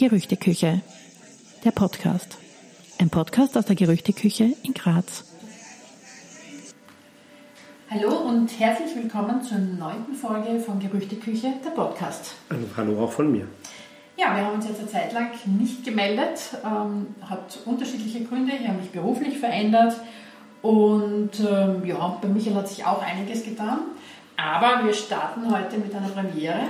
Gerüchteküche. Der Podcast. Ein Podcast aus der Gerüchteküche in Graz. Hallo und herzlich willkommen zur neunten Folge von Gerüchteküche, der Podcast. Und hallo auch von mir. Ja, wir haben uns jetzt eine Zeit lang nicht gemeldet, ähm, hat unterschiedliche Gründe. Ich habe mich beruflich verändert und ähm, ja, bei Michael hat sich auch einiges getan. Aber wir starten heute mit einer Premiere.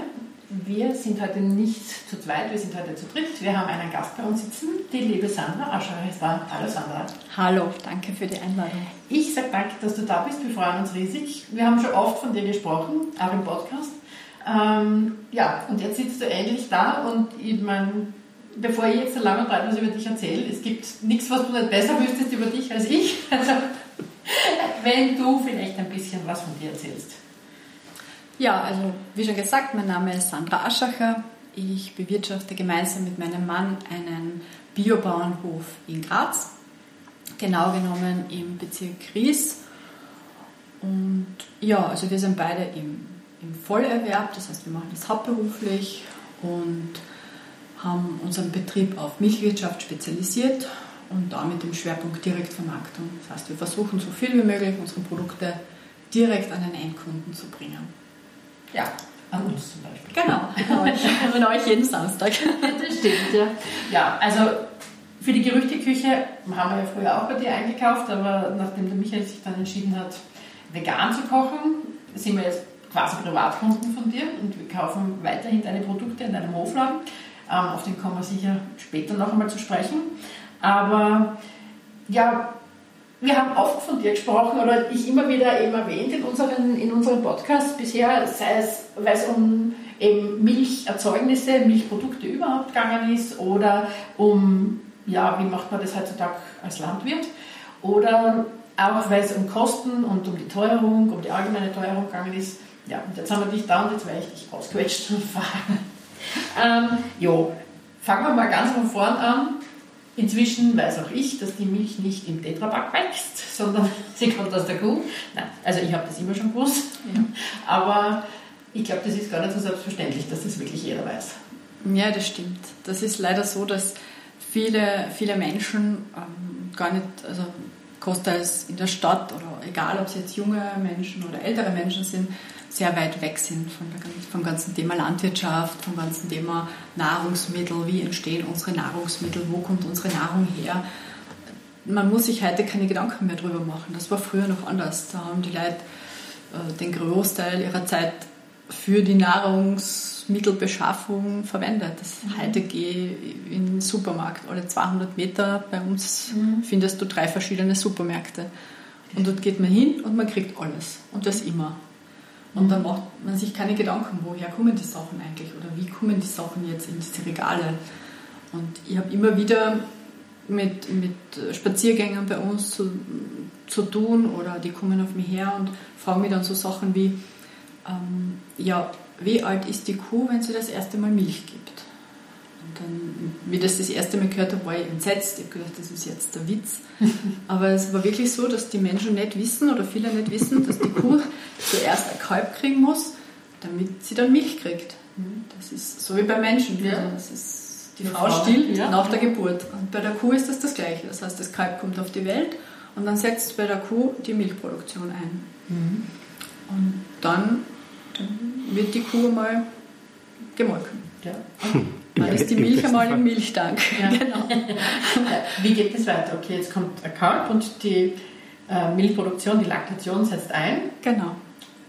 Wir sind heute nicht zu zweit, wir sind heute zu dritt. Wir haben einen Gast bei uns sitzen, die liebe Sandra Ascher ist da. Hallo Sandra. Hallo, danke für die Einladung. Ich sage danke, dass du da bist. Wir freuen uns riesig. Wir haben schon oft von dir gesprochen, auch im Podcast. Ähm, ja, und jetzt sitzt du endlich da und ich meine, bevor ich jetzt so lange und breit was über dich erzähle, es gibt nichts, was du nicht besser wüsstest über dich als ich. Also, wenn du vielleicht ein bisschen was von dir erzählst. Ja, also wie schon gesagt, mein Name ist Sandra Aschacher. Ich bewirtschafte gemeinsam mit meinem Mann einen Biobauernhof in Graz, genau genommen im Bezirk Ries. Und ja, also wir sind beide im, im Vollerwerb, das heißt, wir machen das hauptberuflich und haben unseren Betrieb auf Milchwirtschaft spezialisiert und damit im Schwerpunkt Direktvermarktung. Das heißt, wir versuchen so viel wie möglich unsere Produkte direkt an den Endkunden zu bringen. Ja, an uns zum Beispiel. Genau, an euch, an euch jeden Samstag. Das stimmt, ja. Ja, also für die Gerüchteküche haben wir ja früher auch bei dir eingekauft, aber nachdem der Michael sich dann entschieden hat, vegan zu kochen, sind wir jetzt quasi Privatkunden von dir und wir kaufen weiterhin deine Produkte in deinem Hofladen. Ähm, auf den kommen wir sicher später noch einmal zu sprechen. Aber ja, wir haben oft von dir gesprochen oder ich immer wieder eben erwähnt in unseren, in unseren Podcasts bisher, sei es, weil es um eben Milcherzeugnisse, Milchprodukte überhaupt gegangen ist oder um, ja, wie macht man das heutzutage als Landwirt oder auch weil es um Kosten und um die Teuerung, um die allgemeine Teuerung gegangen ist. Ja, und jetzt haben wir dich da und jetzt werde ich dich ausquetscht und fragen. ähm, jo, fangen wir mal ganz von vorn an. Inzwischen weiß auch ich, dass die Milch nicht im Tetrapack wächst, sondern sie kommt aus der Kuh. Nein, also ich habe das immer schon gewusst. Ja. Aber ich glaube, das ist gar nicht so selbstverständlich, dass das wirklich jeder weiß. Ja, das stimmt. Das ist leider so, dass viele, viele Menschen ähm, gar nicht, also großteils in der Stadt oder egal, ob es jetzt junge Menschen oder ältere Menschen sind, sehr weit weg sind von der, vom ganzen Thema Landwirtschaft, vom ganzen Thema Nahrungsmittel, wie entstehen unsere Nahrungsmittel, wo kommt unsere Nahrung her. Man muss sich heute keine Gedanken mehr darüber machen. Das war früher noch anders. Da haben die Leute äh, den Großteil ihrer Zeit für die Nahrungsmittelbeschaffung verwendet. Das, mhm. Heute gehe ich in den Supermarkt. Alle 200 Meter bei uns mhm. findest du drei verschiedene Supermärkte. Und dort geht man hin und man kriegt alles. Und das immer. Und dann macht man sich keine Gedanken, woher kommen die Sachen eigentlich oder wie kommen die Sachen jetzt in diese Regale. Und ich habe immer wieder mit, mit Spaziergängern bei uns zu, zu tun oder die kommen auf mich her und fragen mich dann so Sachen wie, ähm, ja, wie alt ist die Kuh, wenn sie das erste Mal Milch gibt? Dann, wie das das erste Mal gehört habe, war ich entsetzt. Ich habe gedacht, das ist jetzt der Witz. Aber es war wirklich so, dass die Menschen nicht wissen oder viele nicht wissen, dass die Kuh zuerst ein Kalb kriegen muss, damit sie dann Milch kriegt. Das ist so wie bei Menschen. Ja. Also das ist, die Frau stillt ja. nach der Geburt. Und bei der Kuh ist das das Gleiche. Das heißt, das Kalb kommt auf die Welt und dann setzt bei der Kuh die Milchproduktion ein. Mhm. Und dann, dann, wird die Kuh mal gemolken. Ja. Dann ist die Milch einmal im Milchtank. Ja. Genau. Wie geht es weiter? Okay, jetzt kommt ein Kalb und die äh, Milchproduktion, die Laktation setzt ein. Genau.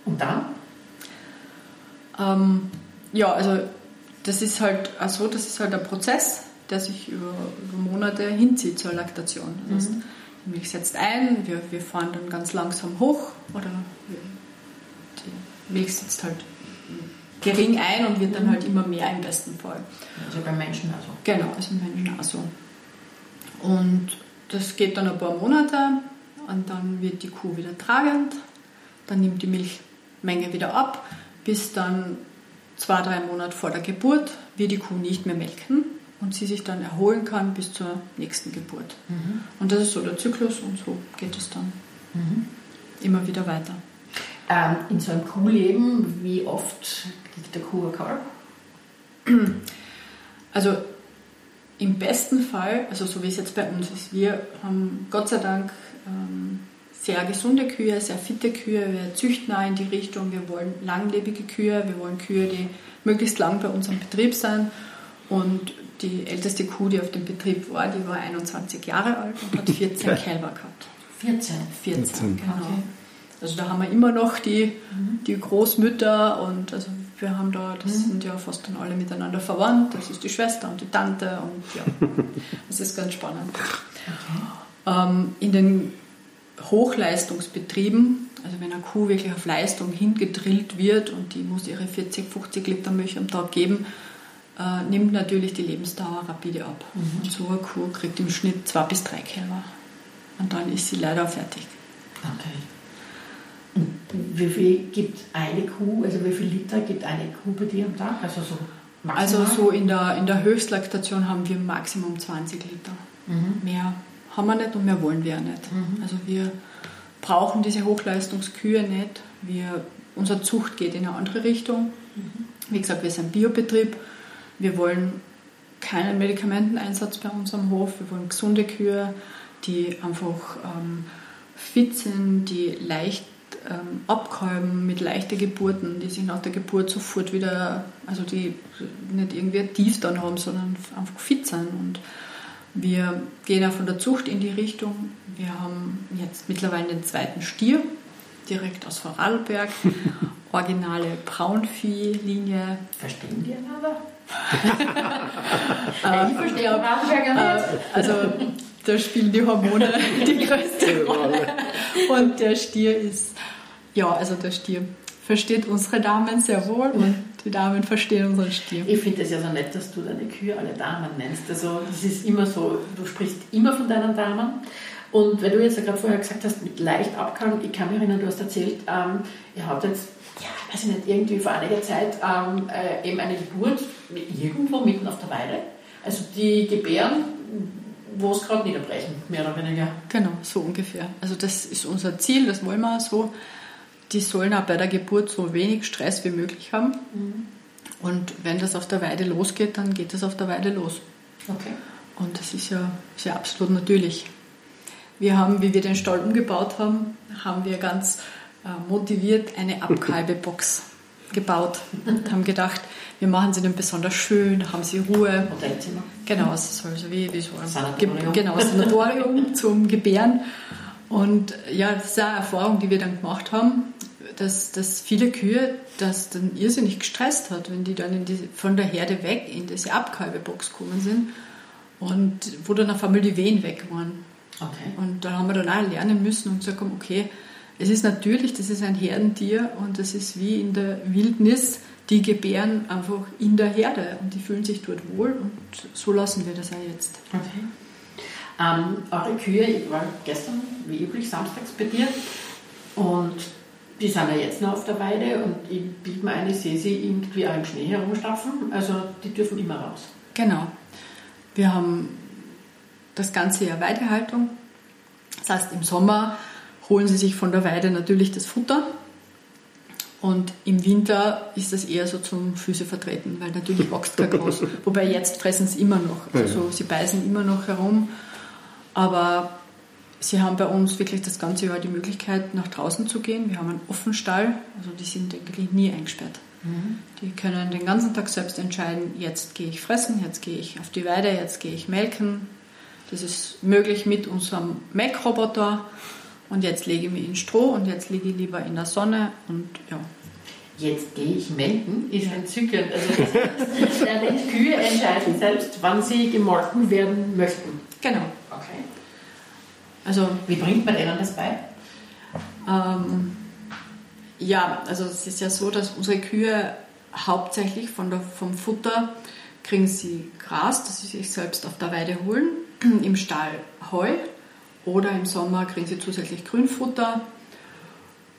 Und dann? Ähm, ja, also das ist halt so, das ist halt ein Prozess, der sich über, über Monate hinzieht zur Laktation. Das heißt, mhm. die Milch setzt ein, wir, wir fahren dann ganz langsam hoch oder die Milch sitzt halt gering ein und wird dann halt immer mehr im besten Fall. Also beim Menschen also. Genau, also beim Menschen also. Und das geht dann ein paar Monate und dann wird die Kuh wieder tragend, dann nimmt die Milchmenge wieder ab, bis dann zwei, drei Monate vor der Geburt wir die Kuh nicht mehr melken und sie sich dann erholen kann bis zur nächsten Geburt. Mhm. Und das ist so der Zyklus und so geht es dann mhm. immer wieder weiter. Ähm, in so einem Kuhleben, wie oft kriegt der Kuh ein Kalb? Also im besten Fall, also so wie es jetzt bei uns ist, wir haben Gott sei Dank ähm, sehr gesunde Kühe, sehr fitte Kühe, wir züchten auch in die Richtung, wir wollen langlebige Kühe, wir wollen Kühe, die möglichst lang bei uns am Betrieb sind und die älteste Kuh, die auf dem Betrieb war, die war 21 Jahre alt und hat 14 Kälber gehabt. 14? 14, 14. genau. Okay. Also da haben wir immer noch die, mhm. die Großmütter und also wir haben da, das mhm. sind ja fast dann alle miteinander verwandt. Das ist die Schwester und die Tante und ja, das ist ganz spannend. Okay. Ähm, in den Hochleistungsbetrieben, also wenn eine Kuh wirklich auf Leistung hingedrillt wird und die muss ihre 40, 50 Liter Milch am Tag geben, äh, nimmt natürlich die Lebensdauer rapide ab. Mhm. Und so eine Kuh kriegt im Schnitt zwei bis drei Kälber. Und dann ist sie leider fertig. Okay. Wie viel gibt eine Kuh, also wie viel Liter gibt eine Kuh bei dir am Tag? Also so maximal? Also so in der, in der Höchstlaktation haben wir Maximum 20 Liter. Mhm. Mehr haben wir nicht und mehr wollen wir auch nicht. Mhm. Also wir brauchen diese Hochleistungskühe nicht. Wir, unsere Zucht geht in eine andere Richtung. Mhm. Wie gesagt, wir sind Biobetrieb. Wir wollen keinen Medikamenteneinsatz bei unserem Hof. Wir wollen gesunde Kühe, die einfach ähm, fit sind, die leicht ähm, abkalben mit leichten Geburten, die sich nach der Geburt sofort wieder, also die nicht irgendwie tief dann haben, sondern einfach fit sind. Und wir gehen auch von der Zucht in die Richtung. Wir haben jetzt mittlerweile den zweiten Stier, direkt aus Vorarlberg. Originale Braunvieh-Linie. Verstehen die einander? ich verstehe auch Braunberger nicht. Äh, also da spielen die Hormone die größte Rolle. Und der Stier ist, ja, also der Stier versteht unsere Damen sehr wohl und die Damen verstehen unseren Stier. Ich finde es ja so nett, dass du deine Kühe alle Damen nennst. Also das ist immer so, du sprichst immer von deinen Damen. Und weil du jetzt ja gerade vorher gesagt hast, mit leicht abkalben, ich kann mich erinnern, du hast erzählt, ähm, ihr habt jetzt, ja, weiß ich nicht, irgendwie vor einiger Zeit ähm, äh, eben eine Geburt irgendwo mitten auf der Weide. Also die gebären wo es gerade niederbrechen, mehr oder weniger. Genau, so ungefähr. Also das ist unser Ziel, das wollen wir so. Die sollen auch bei der Geburt so wenig Stress wie möglich haben. Mhm. Und wenn das auf der Weide losgeht, dann geht das auf der Weide los. Okay. Und das ist ja, ist ja absolut natürlich. Wir haben, wie wir den Stall umgebaut haben, haben wir ganz äh, motiviert eine Abkalbebox gebaut und haben gedacht, wir machen sie dann besonders schön, haben sie Ruhe. Hotelzimmer. Genau, es soll so wie, wie so ein Sanatorium. Genau, Sanatorium zum Gebären. Und ja, das ist eine Erfahrung, die wir dann gemacht haben, dass, dass viele Kühe das dann irrsinnig gestresst hat, wenn die dann die, von der Herde weg in diese Abkalbebox gekommen sind und wo dann auf einmal die Wehen weg waren. Okay. Und da haben wir dann auch lernen müssen und gesagt, okay, es ist natürlich, das ist ein Herdentier und das ist wie in der Wildnis, die gebären einfach in der Herde und die fühlen sich dort wohl und so lassen wir das auch jetzt. Okay. Ähm, eure Kühe, ich war gestern wie üblich samstags bei dir und die sind ja jetzt noch auf der Weide und ich biete mir eine, sehe sie irgendwie auch im Schnee herumstapfen, also die dürfen immer raus. Genau. Wir haben das ganze Jahr Weidehaltung. Das heißt, im Sommer holen sie sich von der Weide natürlich das Futter. Und im Winter ist das eher so zum Füße vertreten, weil natürlich wächst kein Gras. Wobei jetzt fressen sie immer noch. Also sie beißen immer noch herum. Aber sie haben bei uns wirklich das ganze Jahr die Möglichkeit, nach draußen zu gehen. Wir haben einen Offenstall, also die sind eigentlich nie eingesperrt. Mhm. Die können den ganzen Tag selbst entscheiden, jetzt gehe ich fressen, jetzt gehe ich auf die Weide, jetzt gehe ich melken. Das ist möglich mit unserem Melkroboter und jetzt lege ich mich in Stroh und jetzt liege ich lieber in der Sonne und ja. Jetzt gehe ich melken, ist entzückend. Also die Kühe entscheiden selbst, wann sie gemolken werden möchten. Genau. Okay. Also wie bringt man denen das bei? Ähm, ja, also es ist ja so, dass unsere Kühe hauptsächlich von der, vom Futter kriegen sie Gras, das sie sich selbst auf der Weide holen, im Stall Heu oder im Sommer kriegen sie zusätzlich Grünfutter.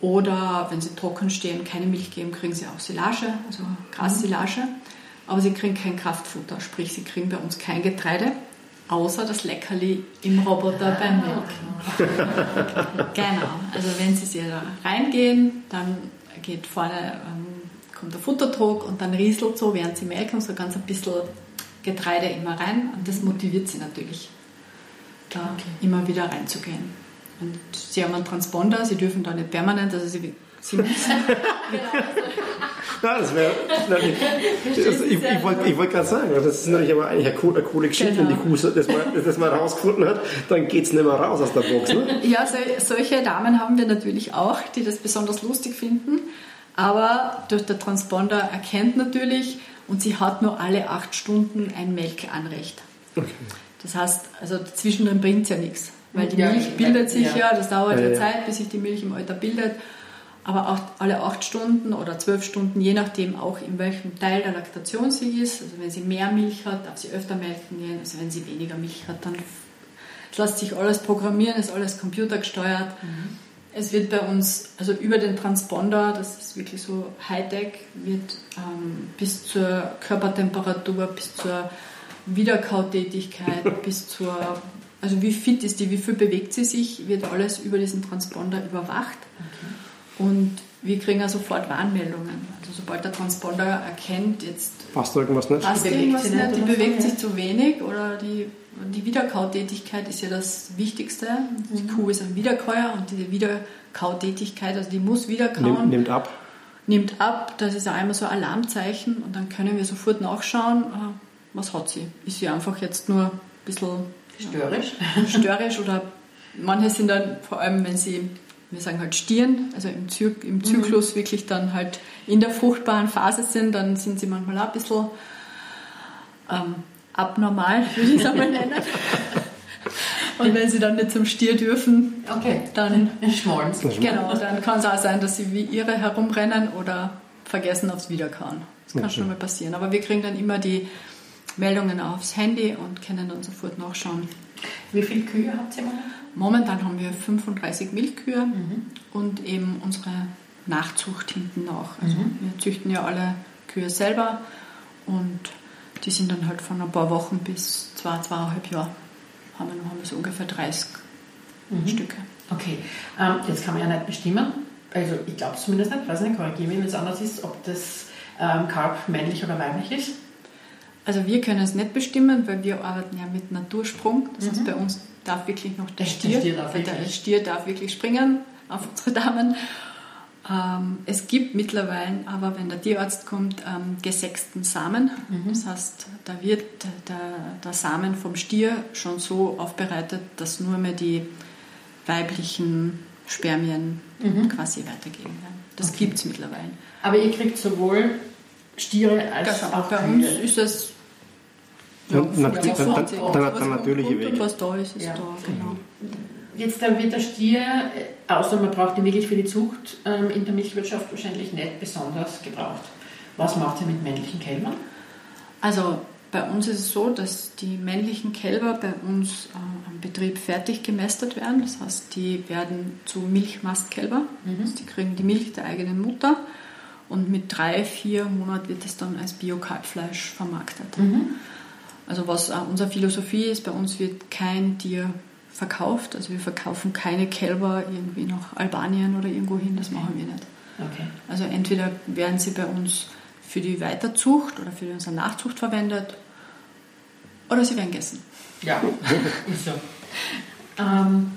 Oder wenn sie trocken stehen, keine Milch geben, kriegen sie auch Silage, also Grassilage. Aber sie kriegen kein Kraftfutter, sprich sie kriegen bei uns kein Getreide, außer das Leckerli im Roboter beim Melken. genau, also wenn sie da reingehen, dann geht vorne, ähm, kommt der Futtertrog und dann rieselt so, während sie melken, so ganz ein bisschen Getreide immer rein und das motiviert sie natürlich, da okay. immer wieder reinzugehen. Und sie haben einen Transponder, sie dürfen da nicht permanent, also sie, sie müssen. genau, ja, das wäre. Also ich, ich wollte wollt gerade sagen, das ist natürlich aber eigentlich eine coole, eine coole Geschichte, genau. wenn die Kuh das mal, das mal rausgefunden hat, dann geht es nicht mehr raus aus der Box. Ne? Ja, so, solche Damen haben wir natürlich auch, die das besonders lustig finden. Aber durch der Transponder erkennt natürlich und sie hat nur alle acht Stunden ein Melkanrecht. Okay. Das heißt, also zwischendrin bringt es ja nichts, weil die Milch bildet sich ja, ja das dauert ja, ja Zeit, bis sich die Milch im Alter bildet aber auch alle acht Stunden oder zwölf Stunden, je nachdem auch in welchem Teil der Laktation sie ist. Also wenn sie mehr Milch hat, darf sie öfter melken gehen. Also wenn sie weniger Milch hat, dann es lässt sich alles programmieren, ist alles computergesteuert. Mhm. Es wird bei uns, also über den Transponder, das ist wirklich so Hightech, wird ähm, bis zur Körpertemperatur, bis zur Wiederkautätigkeit, bis zur, also wie fit ist die, wie viel bewegt sie sich, wird alles über diesen Transponder überwacht. Okay. Und wir kriegen ja sofort Warnmeldungen. Also sobald der Transponder erkennt, jetzt passt irgendwas nicht, passt irgendwas nicht, nicht die bewegt sich zu wenig oder die, die Wiederkautätigkeit ist ja das Wichtigste. Die mhm. Kuh ist ein Wiederkäuer und diese Wiederkautätigkeit, also die muss wiederkauen. Nimmt, nimmt ab. Nimmt ab, das ist ja einmal so ein Alarmzeichen und dann können wir sofort nachschauen, ah, was hat sie. Ist sie einfach jetzt nur ein bisschen störrisch, störrisch oder manche sind dann vor allem, wenn sie wir sagen halt Stieren, also im, Zy im mhm. Zyklus mhm. wirklich dann halt in der fruchtbaren Phase sind, dann sind sie manchmal auch ein bisschen ähm, abnormal, würde ich es einmal nennen. Und wenn sie dann nicht zum Stier dürfen, okay. dann schmollen Genau, dann kann es auch sein, dass sie wie ihre herumrennen oder vergessen aufs Wiederkauen. Das kann okay. schon mal passieren. Aber wir kriegen dann immer die Meldungen aufs Handy und können dann sofort nachschauen. Wie viele Kühe habt ihr mal? Momentan haben wir 35 Milchkühe mhm. und eben unsere Nachzucht hinten nach. Also mhm. wir züchten ja alle Kühe selber und die sind dann halt von ein paar Wochen bis zwei, zweieinhalb Jahre haben wir, haben wir so ungefähr 30 mhm. Stücke. Okay, ähm, jetzt kann man ja nicht bestimmen, also ich glaube es zumindest nicht, weiß nicht, korrigiere mich, wenn es anders ist, ob das ähm, Kalb männlich oder weiblich ist. Also wir können es nicht bestimmen, weil wir arbeiten ja mit Natursprung. Das heißt, mhm. bei uns darf wirklich noch der Stier, der Stier, darf, wirklich. Der Stier darf wirklich springen auf unsere Damen. Ähm, es gibt mittlerweile aber, wenn der Tierarzt kommt, ähm, gesexten Samen. Mhm. Das heißt, da wird der, der, Samen vom Stier schon so aufbereitet, dass nur mehr die weiblichen Spermien mhm. quasi weitergeben werden. Das okay. gibt es mittlerweile. Aber ihr kriegt sowohl Stiere als genau. auch Bei uns ist das ja, ja, dann, dann, dann, dann natürliche Wege. was da ist, ist ja. da, genau. Jetzt dann wird der Stier, äh, außer man braucht ihn wirklich für die Zucht, ähm, in der Milchwirtschaft wahrscheinlich nicht besonders gebraucht. Was macht ihr mit männlichen Kälbern? Also bei uns ist es so, dass die männlichen Kälber bei uns äh, am Betrieb fertig gemästet werden. Das heißt, die werden zu Milchmastkälber. Mhm. Also die kriegen die Milch der eigenen Mutter und mit drei, vier Monaten wird es dann als Bio-Kalbfleisch vermarktet. Mhm. Also was auch unsere Philosophie ist, bei uns wird kein Tier verkauft. Also wir verkaufen keine Kälber irgendwie nach Albanien oder irgendwo hin, das machen wir nicht. Okay. Also entweder werden sie bei uns für die Weiterzucht oder für unsere Nachzucht verwendet oder sie werden gegessen. Ja, ist so. Ähm,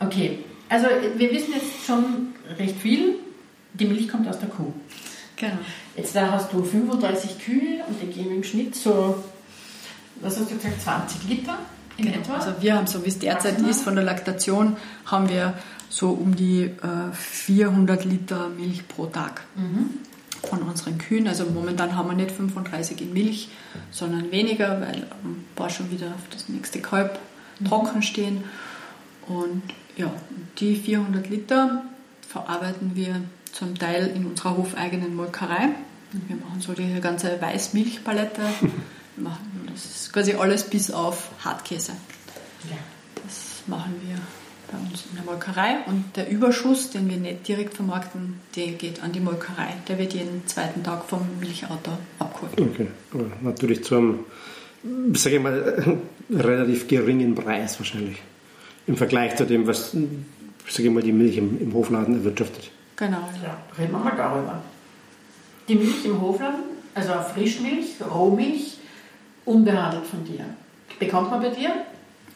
okay, also wir wissen jetzt schon recht viel. Die Milch kommt aus der Kuh. Genau. Jetzt da hast du 35 Kühe und die geben im Schnitt so was hast du gesagt, 20 Liter in genau. etwa? Also wir haben, so wie es derzeit ist, von der Laktation, haben wir so um die äh, 400 Liter Milch pro Tag. Mhm. Von unseren Kühen. Also momentan haben wir nicht 35 in Milch, sondern weniger, weil ein paar schon wieder auf das nächste Kalb mhm. trocken stehen. Und ja, die 400 Liter verarbeiten wir zum Teil in unserer hofeigenen Molkerei. Wir machen so die ganze Weißmilchpalette. machen. Das ist quasi alles bis auf Hartkäse. Ja. Das machen wir bei uns in der Molkerei und der Überschuss, den wir nicht direkt vermarkten, der geht an die Molkerei. Der wird jeden zweiten Tag vom Milchauto abgeholt. Okay, aber natürlich zu einem, sage ich mal, relativ geringen Preis wahrscheinlich. Im Vergleich zu dem, was, sage ich mal, die Milch im, im Hofladen erwirtschaftet. Genau. Ja, reden wir mal darüber. Die Milch im Hofladen, also Frischmilch, Rohmilch, unbehandelt von dir. Bekommt man bei dir?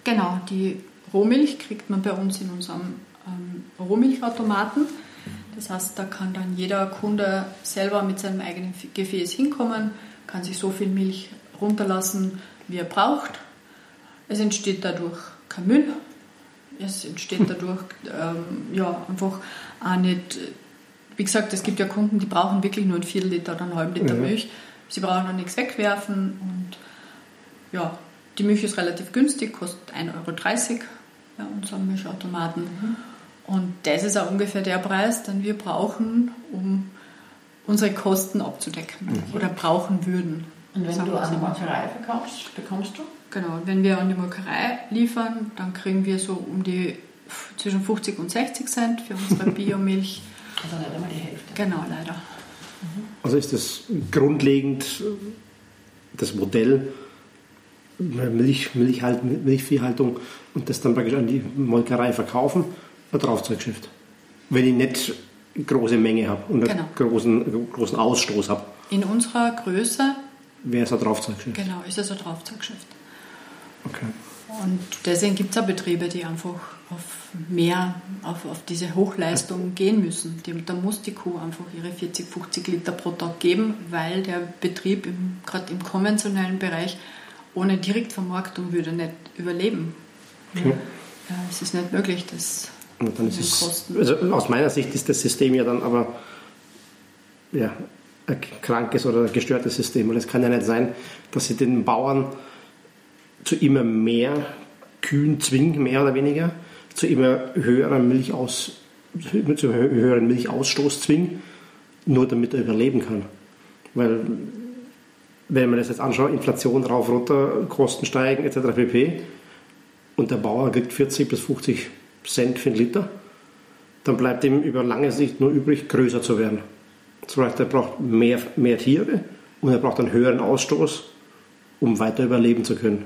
Genau, die Rohmilch kriegt man bei uns in unserem ähm, Rohmilchautomaten. Das heißt, da kann dann jeder Kunde selber mit seinem eigenen Gefäß hinkommen, kann sich so viel Milch runterlassen, wie er braucht. Es entsteht dadurch kein Müll. Es entsteht dadurch ähm, ja, einfach auch nicht. Wie gesagt, es gibt ja Kunden, die brauchen wirklich nur ein Viertel Liter oder einen halben Liter mhm. Milch. Sie brauchen noch nichts wegwerfen und ja, die Milch ist relativ günstig, kostet 1,30 Euro bei unserem Milchautomaten. Mhm. Und das ist auch ungefähr der Preis, den wir brauchen, um unsere Kosten abzudecken mhm. oder brauchen würden. Und wenn du an die Molkerei verkaufst, bekommst du? Genau, wenn wir an die Molkerei liefern, dann kriegen wir so um die zwischen 50 und 60 Cent für unsere Biomilch. Also nicht einmal die Hälfte. Genau, leider. Mhm. Also ist das grundlegend das Modell Milch, Milchhalt, Milchviehhaltung und das dann praktisch an die Molkerei verkaufen, ein Draufzeuggeschäft. Wenn ich nicht große Menge habe und genau. einen großen, großen Ausstoß habe. In unserer Größe wäre es ein Draufzeuggeschäft. Genau, ist es ein Draufzeuggeschäft. Okay. Und deswegen gibt es auch Betriebe, die einfach auf mehr, auf, auf diese Hochleistung gehen müssen. Die, da muss die Kuh einfach ihre 40, 50 Liter pro Tag geben, weil der Betrieb gerade im konventionellen Bereich ohne Direktvermarktung würde nicht überleben. Okay. Ja, es ist nicht möglich, das und dann ist es, also aus meiner Sicht ist das System ja dann aber ja, ein krankes oder ein gestörtes System. Und es kann ja nicht sein, dass sie den Bauern zu immer mehr Kühen zwingen, mehr oder weniger, zu immer höheren, Milchaus, zu höheren Milchausstoß zwingen, nur damit er überleben kann. Weil, wenn man das jetzt anschaut, Inflation rauf, runter, Kosten steigen etc. pp. Und der Bauer kriegt 40 bis 50 Cent für einen Liter, dann bleibt ihm über lange Sicht nur übrig, größer zu werden. Das heißt, er braucht mehr, mehr Tiere und er braucht einen höheren Ausstoß, um weiter überleben zu können.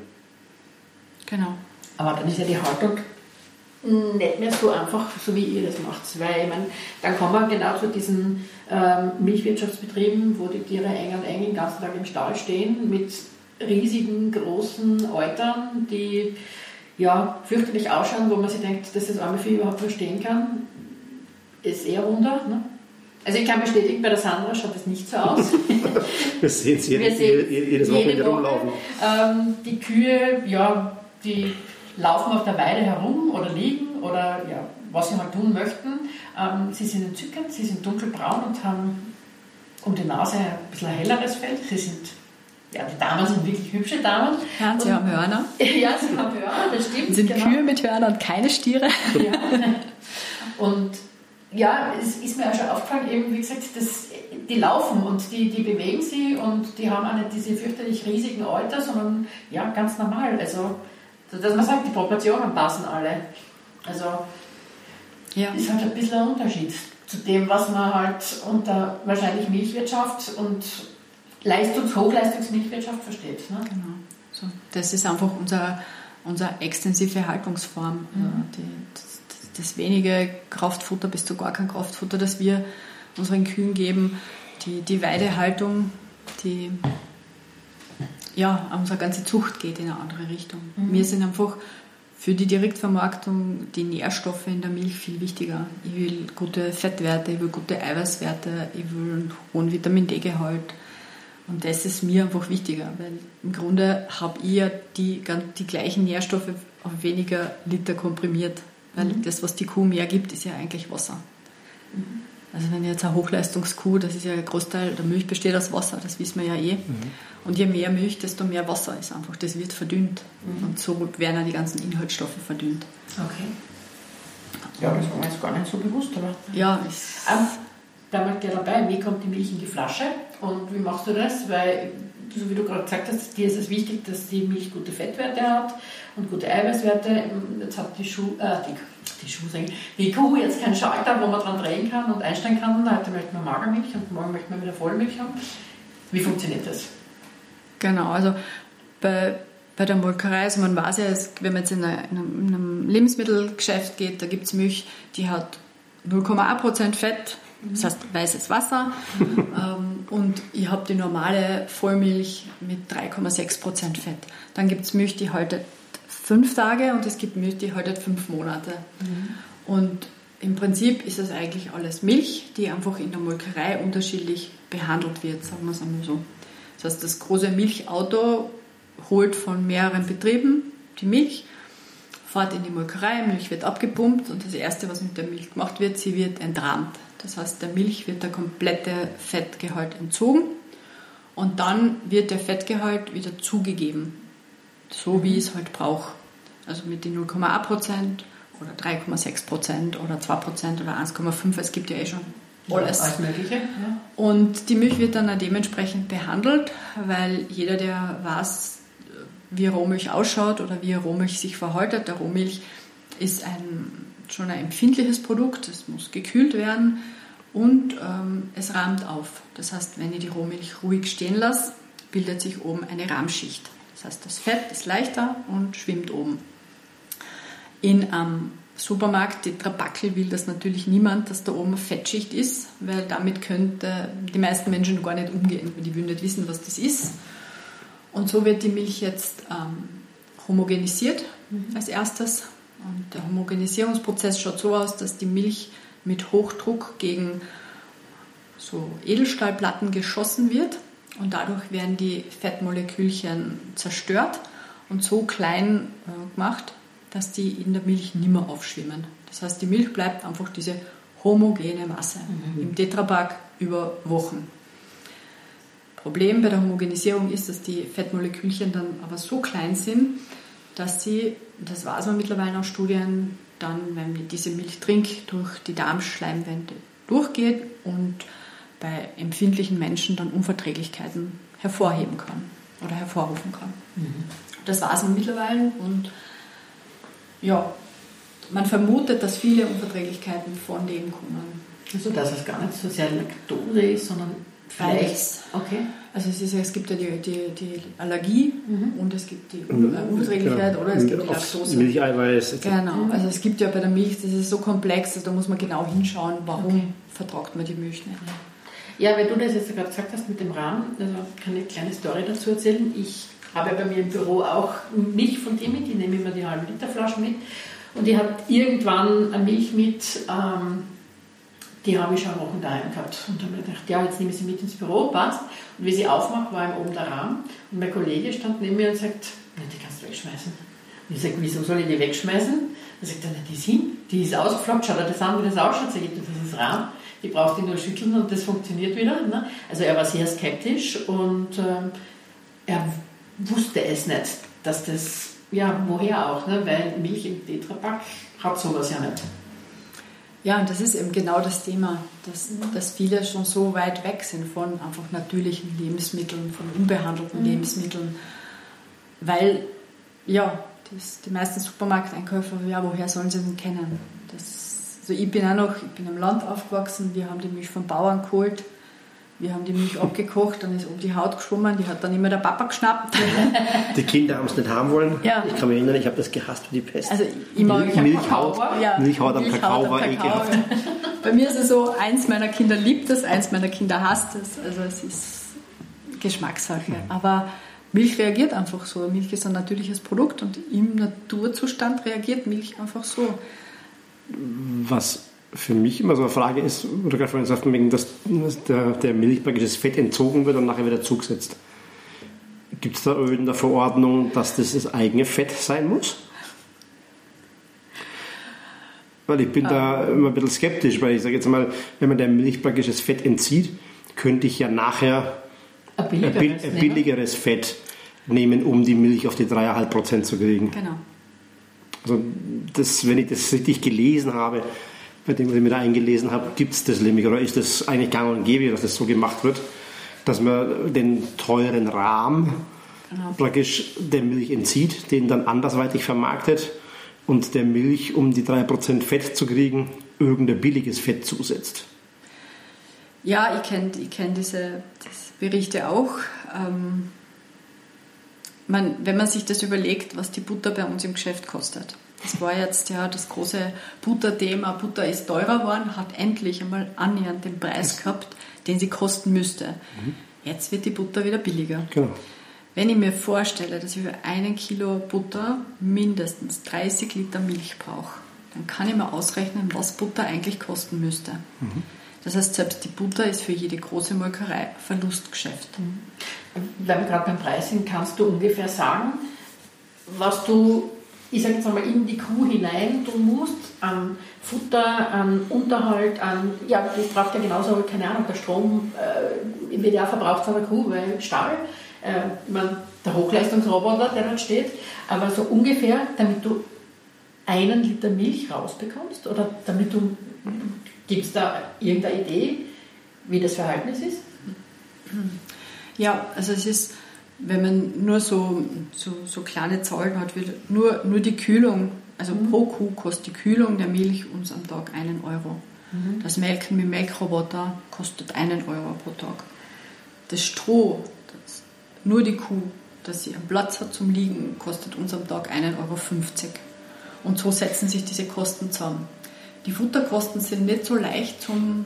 Genau. Aber dann ist ja die Haltung nicht mehr so einfach, so wie ihr das macht. Weil ich meine, dann kommen wir genau zu diesen ähm, Milchwirtschaftsbetrieben, wo die Tiere eng und eng den ganzen Tag im Stall stehen, mit riesigen, großen Eutern, die ja, fürchterlich ausschauen, wo man sich denkt, dass das arme Vieh überhaupt verstehen kann, ist eher Wunder. Ne? Also ich kann bestätigen, bei der Sandra schaut es nicht so aus. Wir sehen Wir sehen jedes Wochenende rumlaufen. Ähm, die Kühe, ja, die laufen auf der Weide herum oder liegen oder ja, was sie halt tun möchten. Ähm, sie sind entzückend, sie sind dunkelbraun und haben um die Nase ein bisschen ein helleres Fell. Sie sind ja, die Damen sind wirklich hübsche Damen. Ja, sie und, haben Hörner. Ja, sie haben Hörner, das stimmt. Sind genau. Kühe mit Hörnern und keine Stiere. Ja. Und ja, es ist mir auch schon aufgefallen, eben wie gesagt, das, die laufen und die, die bewegen sie und die haben auch nicht diese fürchterlich riesigen Alter, sondern ja, ganz normal. Also, dass man sagt, die Proportionen passen alle. Also, ja. ist halt ein bisschen ein Unterschied zu dem, was man halt unter wahrscheinlich Milchwirtschaft und Leistungs-, Hochleistungsmilchwirtschaft versteht. Ne? Genau. So, das ist einfach unser, unsere extensive Haltungsform. Mhm. Die, das, das, wenige Kraftfutter bis zu gar kein Kraftfutter, das wir unseren Kühen geben, die, die Weidehaltung, die, ja, unsere ganze Zucht geht in eine andere Richtung. Mhm. Wir sind einfach für die Direktvermarktung die Nährstoffe in der Milch viel wichtiger. Ich will gute Fettwerte, ich will gute Eiweißwerte, ich will einen hohen Vitamin D-Gehalt. Und das ist mir einfach wichtiger, weil im Grunde habe ich ja die, die gleichen Nährstoffe auf weniger Liter komprimiert. Weil mhm. das, was die Kuh mehr gibt, ist ja eigentlich Wasser. Mhm. Also wenn jetzt eine Hochleistungskuh, das ist ja ein Großteil der Milch besteht aus Wasser, das wissen wir ja eh. Mhm. Und je mehr Milch, desto mehr Wasser ist einfach. Das wird verdünnt. Mhm. Und so werden auch die ganzen Inhaltsstoffe verdünnt. Okay. Ja, das war mir jetzt gar nicht so bewusst, aber. Ja, ist. Ähm, da mal gleich dabei, wie kommt die Milch in die Flasche und wie machst du das? Weil, so wie du gerade gesagt hast, dir ist es wichtig, dass die Milch gute Fettwerte hat und gute Eiweißwerte. Jetzt hat die Schuh, äh, die, die Schuh die Kuh jetzt keinen Schalter, wo man dran drehen kann und einstellen kann. Heute möchte man Magermilch und morgen möchte man wieder Vollmilch haben. Wie funktioniert das? Genau, also bei, bei der Molkerei, also man weiß ja, wenn man jetzt in, eine, in einem Lebensmittelgeschäft geht, da gibt es Milch, die hat 0,1% Fett, das heißt weißes Wasser. ähm, und ich habe die normale Vollmilch mit 3,6% Fett. Dann gibt es Milch, die haltet fünf Tage und es gibt Milch, die haltet fünf Monate. Mhm. Und im Prinzip ist es eigentlich alles Milch, die einfach in der Molkerei unterschiedlich behandelt wird, sagen wir es einmal so. Das heißt, das große Milchauto holt von mehreren Betrieben die Milch, fährt in die Molkerei, Milch wird abgepumpt und das Erste, was mit der Milch gemacht wird, sie wird entrahmt. Das heißt, der Milch wird der komplette Fettgehalt entzogen und dann wird der Fettgehalt wieder zugegeben, so wie es halt braucht. Also mit den 0,8 Prozent oder 3,6 Prozent oder 2 Prozent oder 1,5%, es gibt ja eh schon alles. Ja, alles Mögliche. Ja. Und die Milch wird dann auch dementsprechend behandelt, weil jeder, der weiß, wie Rohmilch ausschaut oder wie Rohmilch sich verhaltet, der Rohmilch ist ein, schon ein empfindliches Produkt, es muss gekühlt werden und ähm, es rahmt auf. Das heißt, wenn ich die Rohmilch ruhig stehen lasse, bildet sich oben eine Rahmschicht. Das heißt, das Fett ist leichter und schwimmt oben. In einem Supermarkt, die Trabackel will das natürlich niemand, dass da oben eine Fettschicht ist, weil damit könnte die meisten Menschen gar nicht umgehen, weil die würden nicht wissen, was das ist. Und so wird die Milch jetzt ähm, homogenisiert mhm. als erstes. Und der Homogenisierungsprozess schaut so aus, dass die Milch mit Hochdruck gegen so Edelstahlplatten geschossen wird und dadurch werden die Fettmolekülchen zerstört und so klein äh, gemacht, dass die in der Milch nimmer aufschwimmen. Das heißt, die Milch bleibt einfach diese homogene Masse mhm. im Tetrapack über Wochen. Problem bei der Homogenisierung ist, dass die Fettmolekülchen dann aber so klein sind, dass sie, das weiß man mittlerweile aus Studien, dann, wenn man diese Milch trinkt, durch die Darmschleimwände durchgeht und bei empfindlichen Menschen dann Unverträglichkeiten hervorheben kann oder hervorrufen kann. Mhm. Das weiß man mittlerweile und ja, man vermutet, dass viele Unverträglichkeiten von dem kommen. Also dass es gar nicht so sehr Laktose ist, sondern Beides. Okay. Also es, ist, es gibt ja die, die, die Allergie mhm. und es gibt die mhm. Unverträglichkeit oder es gibt die Laktose. Milcheiweiß. Genau. Also es gibt ja bei der Milch, das ist so komplex, also da muss man genau hinschauen, warum okay. vertragt man die Milch nicht. Ja, weil du das jetzt gerade gesagt hast mit dem Rahmen, also kann ich eine kleine Story dazu erzählen. Ich habe bei mir im Büro auch Milch von dir mit, ich nehme immer die halbe Liter Flaschen mit und die hat irgendwann eine Milch mit ähm, die habe ich schon Wochen daheim gehabt. Und dann habe ich gedacht, ja, jetzt nehme ich sie mit ins Büro, passt. Und wie sie aufmacht, war ihm oben der Rahmen. Und mein Kollege stand neben mir und sagt, die kannst du wegschmeißen. Und ich sage, wieso soll ich die wegschmeißen? Dann sagt er, die ist hin, die ist ausgefloppt, schau dir das an, wie das ausschaut. Sag ich, das ist Rahmen, die brauchst du nur schütteln und das funktioniert wieder. Ne? Also er war sehr skeptisch und ähm, er wusste es nicht, dass das, ja, woher auch, ne? weil Milch im Tetrapack hat sowas ja nicht. Ja, und das ist eben genau das Thema, dass, dass viele schon so weit weg sind von einfach natürlichen Lebensmitteln, von unbehandelten mhm. Lebensmitteln, weil ja, das, die meisten Supermarkteinkäufer, ja, woher sollen sie denn kennen? Das, also ich bin auch noch, ich bin im Land aufgewachsen, wir haben die Milch vom Bauern geholt wir haben die Milch abgekocht, dann ist um die Haut geschwommen, die hat dann immer der Papa geschnappt. Die Kinder haben es nicht haben wollen. Ja. Ich kann mich erinnern, ich habe das gehasst wie die Pest. Also ich mag Milchhaut, ja, Milchhaut am Kakao war ekelhaft. Bei mir ist es so, eins meiner Kinder liebt es, eins meiner Kinder hasst es. Also es ist Geschmackssache. Mhm. Aber Milch reagiert einfach so. Milch ist ein natürliches Produkt und im Naturzustand reagiert Milch einfach so. Was für mich immer so eine Frage ist, oder gerade vorhin sagt man, dass der, der Milch praktisch das Fett entzogen wird und nachher wieder zugesetzt. Gibt es da in der Verordnung, dass das das eigene Fett sein muss? Weil ich bin ah. da immer ein bisschen skeptisch, weil ich sage jetzt mal, wenn man der Milch praktisch das Fett entzieht, könnte ich ja nachher ein billigeres, ein billigeres Fett nehmen, um die Milch auf die 3,5% zu kriegen. Genau. Also das, wenn ich das richtig gelesen habe, bei dem, was ich mir da eingelesen habe, gibt es das nämlich, oder ist das eigentlich gang und gäbe, dass das so gemacht wird, dass man den teuren Rahmen genau. praktisch der Milch entzieht, den dann andersweitig vermarktet und der Milch, um die 3% Fett zu kriegen, irgendein billiges Fett zusetzt. Ja, ich kenne ich kenn diese, diese, Berichte auch. Ähm, man, wenn man sich das überlegt, was die Butter bei uns im Geschäft kostet. Das war jetzt ja das große Butter-Thema. Butter ist teurer geworden, hat endlich einmal annähernd den Preis gehabt, den sie kosten müsste. Jetzt wird die Butter wieder billiger. Genau. Wenn ich mir vorstelle, dass ich für einen Kilo Butter mindestens 30 Liter Milch brauche, dann kann ich mir ausrechnen, was Butter eigentlich kosten müsste. Das heißt, selbst die Butter ist für jede große Molkerei ein Verlustgeschäft. Weil wir gerade beim Preis sind, kannst du ungefähr sagen, was du, ich sage jetzt einmal, in die Kuh hinein tun musst, an Futter, an Unterhalt, an, ja, das braucht ja genauso, keine Ahnung, der Strom, äh, im WDR verbraucht es eine Kuh, weil Stahl, äh, ich der Hochleistungsroboter, der dort steht, aber so ungefähr, damit du einen Liter Milch rausbekommst oder damit du, gibt es da irgendeine Idee, wie das Verhältnis ist? Ja, also es ist, wenn man nur so, so, so kleine Zahlen hat, nur, nur die Kühlung, also pro Kuh kostet die Kühlung der Milch uns am Tag einen Euro. Das Melken mit Melkroboter kostet einen Euro pro Tag. Das Stroh, das, nur die Kuh, dass sie einen Platz hat zum Liegen, kostet uns am Tag 1,50 Euro. Und so setzen sich diese Kosten zusammen. Die Futterkosten sind nicht so leicht zum,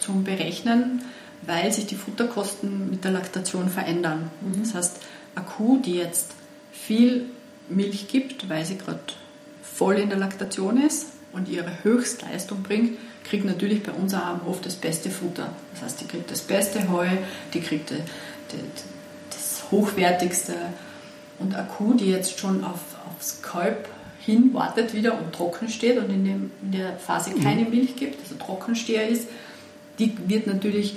zum Berechnen, weil sich die Futterkosten mit der Laktation verändern. Das heißt, eine Kuh, die jetzt viel Milch gibt, weil sie gerade voll in der Laktation ist und ihre Höchstleistung bringt, kriegt natürlich bei uns auch am Hof das beste Futter. Das heißt, die kriegt das beste Heu, die kriegt die, die, das hochwertigste. Und eine Kuh, die jetzt schon auf, aufs Kalb hin wartet wieder und trocken steht und in, dem, in der Phase keine Milch gibt, also Trockensteher ist, die wird natürlich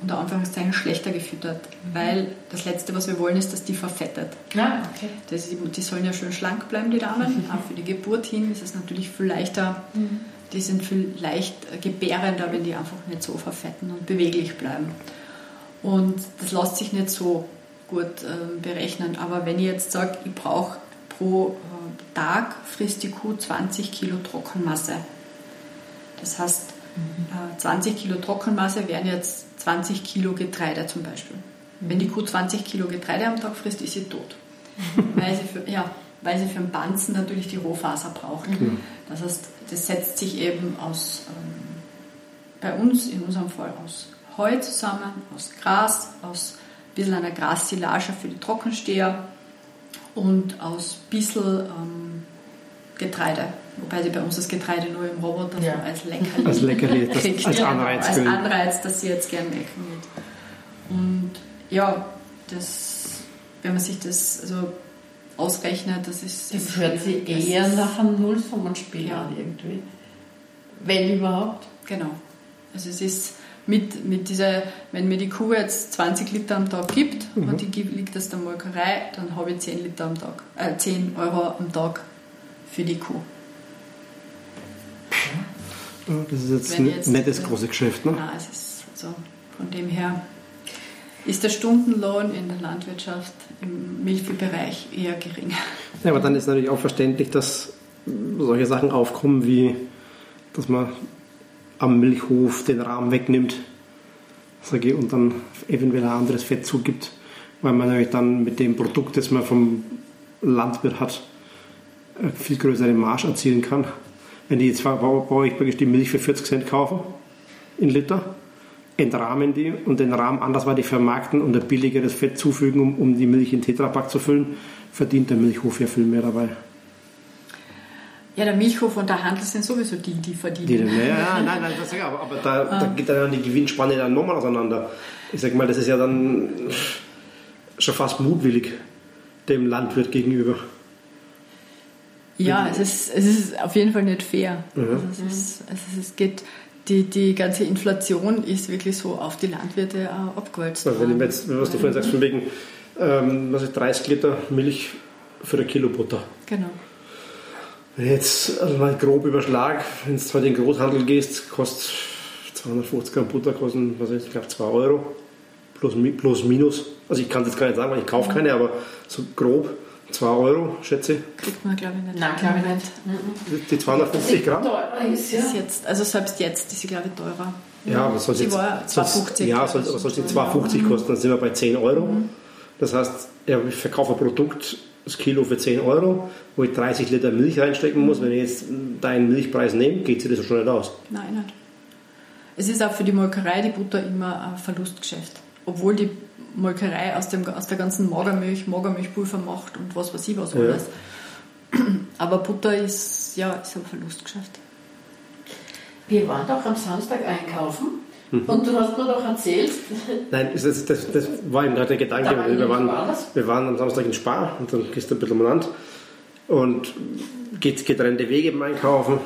unter Anführungszeichen schlechter gefüttert, weil das Letzte, was wir wollen, ist, dass die verfettet. Ja, okay. Das, die, die sollen ja schön schlank bleiben, die Damen. Auch für die Geburt hin ist es natürlich viel leichter. Die sind viel leicht äh, gebärender, wenn die einfach nicht so verfetten und beweglich bleiben. Und das lässt sich nicht so gut ähm, berechnen. Aber wenn ich jetzt sage, ich brauche pro äh, Tag frisst die Kuh 20 Kilo Trockenmasse. Das heißt, äh, 20 Kilo Trockenmasse wären jetzt 20 Kilo Getreide zum Beispiel. Wenn die Kuh 20 Kilo Getreide am Tag frisst, ist sie tot. weil, sie für, ja, weil sie für den Banzen natürlich die Rohfaser braucht. Das heißt, das setzt sich eben aus, ähm, bei uns in unserem Fall aus Heu zusammen, aus Gras, aus ein bisschen einer Grassilage für die Trockensteher und aus ein bisschen ähm, Getreide. Wobei sie bei uns das Getreide nur im Roboter Ja. als Leckerli Als Leckerli, das- als Anreiz Als Anreiz, dass sie jetzt gern melken wird. Und ja, das, wenn man sich das also ausrechnet, das ist. Das hört sich eher ist- nach einem Nullsummenspiel Ja. an irgendwie. Wenn überhaupt. Genau. Also es ist mit, mit dieser, wenn mir die Kuh jetzt 20 Liter am Tag gibt und die gibt- liegt aus der Molkerei, dann habe ich 10 Liter am Tag, äh, 10 Euro am Tag für die Kuh. Das ist jetzt Wenn ein jetzt- nettes großes Geschäft. Ne? Nein, es ist also von dem her ist der Stundenlohn in der Landwirtschaft im Milchviehbereich eher gering. Ja, aber dann ist natürlich auch verständlich, dass solche Sachen aufkommen, wie dass man am Milchhof den Rahmen wegnimmt sage ich, und dann eventuell ein anderes Fett zugibt, weil man natürlich dann mit dem Produkt, das man vom Landwirt hat, eine viel größere Marge erzielen kann. Wenn die bei bei euch praktisch die Milch für 40 Cent kaufen, in Liter, entrahmen die und den Rahmen andersweitig vermarkten und ein billigeres Fett zufügen, um, um die Milch in Tetrapack zu füllen, verdient der Milchhof ja viel mehr dabei. Ja, der Milchhof und der Handel sind sowieso die, die verdienen. Die, ja, ja, nein, nein, das, ja, aber, aber da, da geht dann die Gewinnspanne dann nochmal auseinander. Ich sag mal, das ist ja dann schon fast mutwillig dem Landwirt gegenüber. Ja, es ist, es ist auf jeden Fall nicht fair. Mhm. Also es, ist, also es geht, die, die ganze Inflation ist wirklich so auf die Landwirte äh, abgewälzt. Also wenn ich jetzt, was du vorhin sagst, von wegen ähm, was ist, 30 Liter Milch für ein Kilo Butter. Genau. Wenn ich jetzt also mal grob überschlag, wenn du heute in den Großhandel gehst, kostet 250 Gramm Butter, kosten, was ist, ich glaube 2 Euro. Plus, plus minus. Also ich kann es jetzt gar nicht sagen, weil ich kaufe keine, aber so grob 2 Euro, schätze ich. Kriegt man, glaube ich, nicht. Nein, glaube ich nicht. Die 250 Gramm? Teurer ist, ja. Ist jetzt, also selbst jetzt ist sie, glaube ich, teurer. Ja, was soll Sie jetzt, war sonst- 2,50 Ja, soll, soll die 2,50 kosten? Dann sind wir bei 10 Euro. Mhm. Das heißt, ich verkaufe ein Produkt, das Kilo für 10 Euro, wo ich 30 Liter Milch reinstecken muss. Wenn ich jetzt deinen Milchpreis nehme, geht sich das schon nicht aus. Nein, nicht. Es ist auch für die Molkerei die Butter immer ein Verlustgeschäft. Obwohl die Molkerei aus, dem, aus der ganzen Magermilch Magermilchpulver macht und was weiß ich was alles. Ja. Aber Butter ist, ja, ist ein Verlustgeschäft. Wir waren doch am Samstag einkaufen mhm. und du hast mir doch erzählt. Nein, das, das, das war eben gerade der Gedanke. War wir, waren, wir waren am Samstag in Spar und dann gehst du ein bisschen umeinander und geht getrennte Wege beim Einkaufen.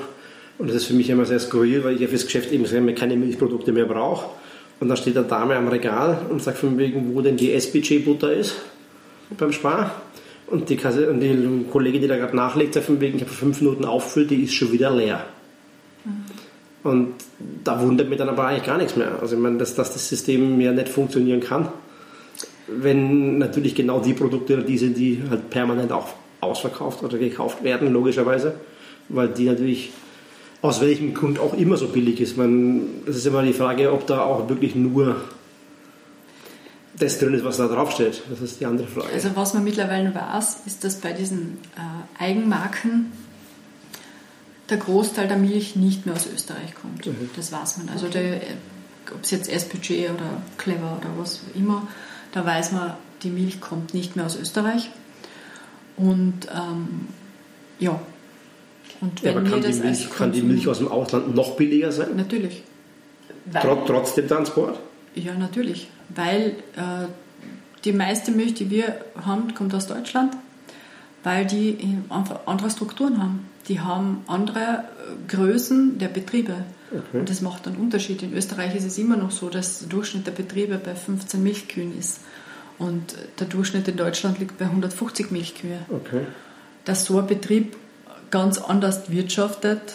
Und das ist für mich immer sehr skurril, weil ich ja fürs Geschäft eben keine Milchprodukte mehr brauche. Und dann steht eine Dame am Regal und sagt von wegen, wo denn die SPG-Butter ist beim Spar. Und die, Kasse, und die Kollegin, die da gerade nachlegt, sagt von wegen, ich habe fünf Minuten auffüllt, die ist schon wieder leer. Mhm. Und da wundert mich dann aber eigentlich gar nichts mehr. Also ich meine, dass, dass das System mehr nicht funktionieren kann, wenn natürlich genau die Produkte die sind, die halt permanent auch ausverkauft oder gekauft werden, logischerweise, weil die natürlich aus welchem Grund auch immer so billig ist. Man, es ist immer die Frage, ob da auch wirklich nur das drin ist, was da draufsteht. Das ist die andere Frage. Also was man mittlerweile weiß, ist, dass bei diesen äh, Eigenmarken der Großteil der Milch nicht mehr aus Österreich kommt. Mhm. Das weiß man. Also der, ob es jetzt SPG oder Clever oder was immer, da weiß man, die Milch kommt nicht mehr aus Österreich. Und ähm, ja, und wenn ja, aber kann, die Milch, kann die Milch aus dem Ausland noch billiger sein? Natürlich. Trotz, trotz dem Transport? Ja, natürlich. Weil äh, die meiste Milch, die wir haben, kommt aus Deutschland, weil die einfach andere Strukturen haben. Die haben andere äh, Größen der Betriebe. Okay. Und das macht einen Unterschied. In Österreich ist es immer noch so, dass der Durchschnitt der Betriebe bei 15 Milchkühen ist. Und der Durchschnitt in Deutschland liegt bei 150 Milchkühe. Okay. Dass so ein Betrieb ganz anders wirtschaftet.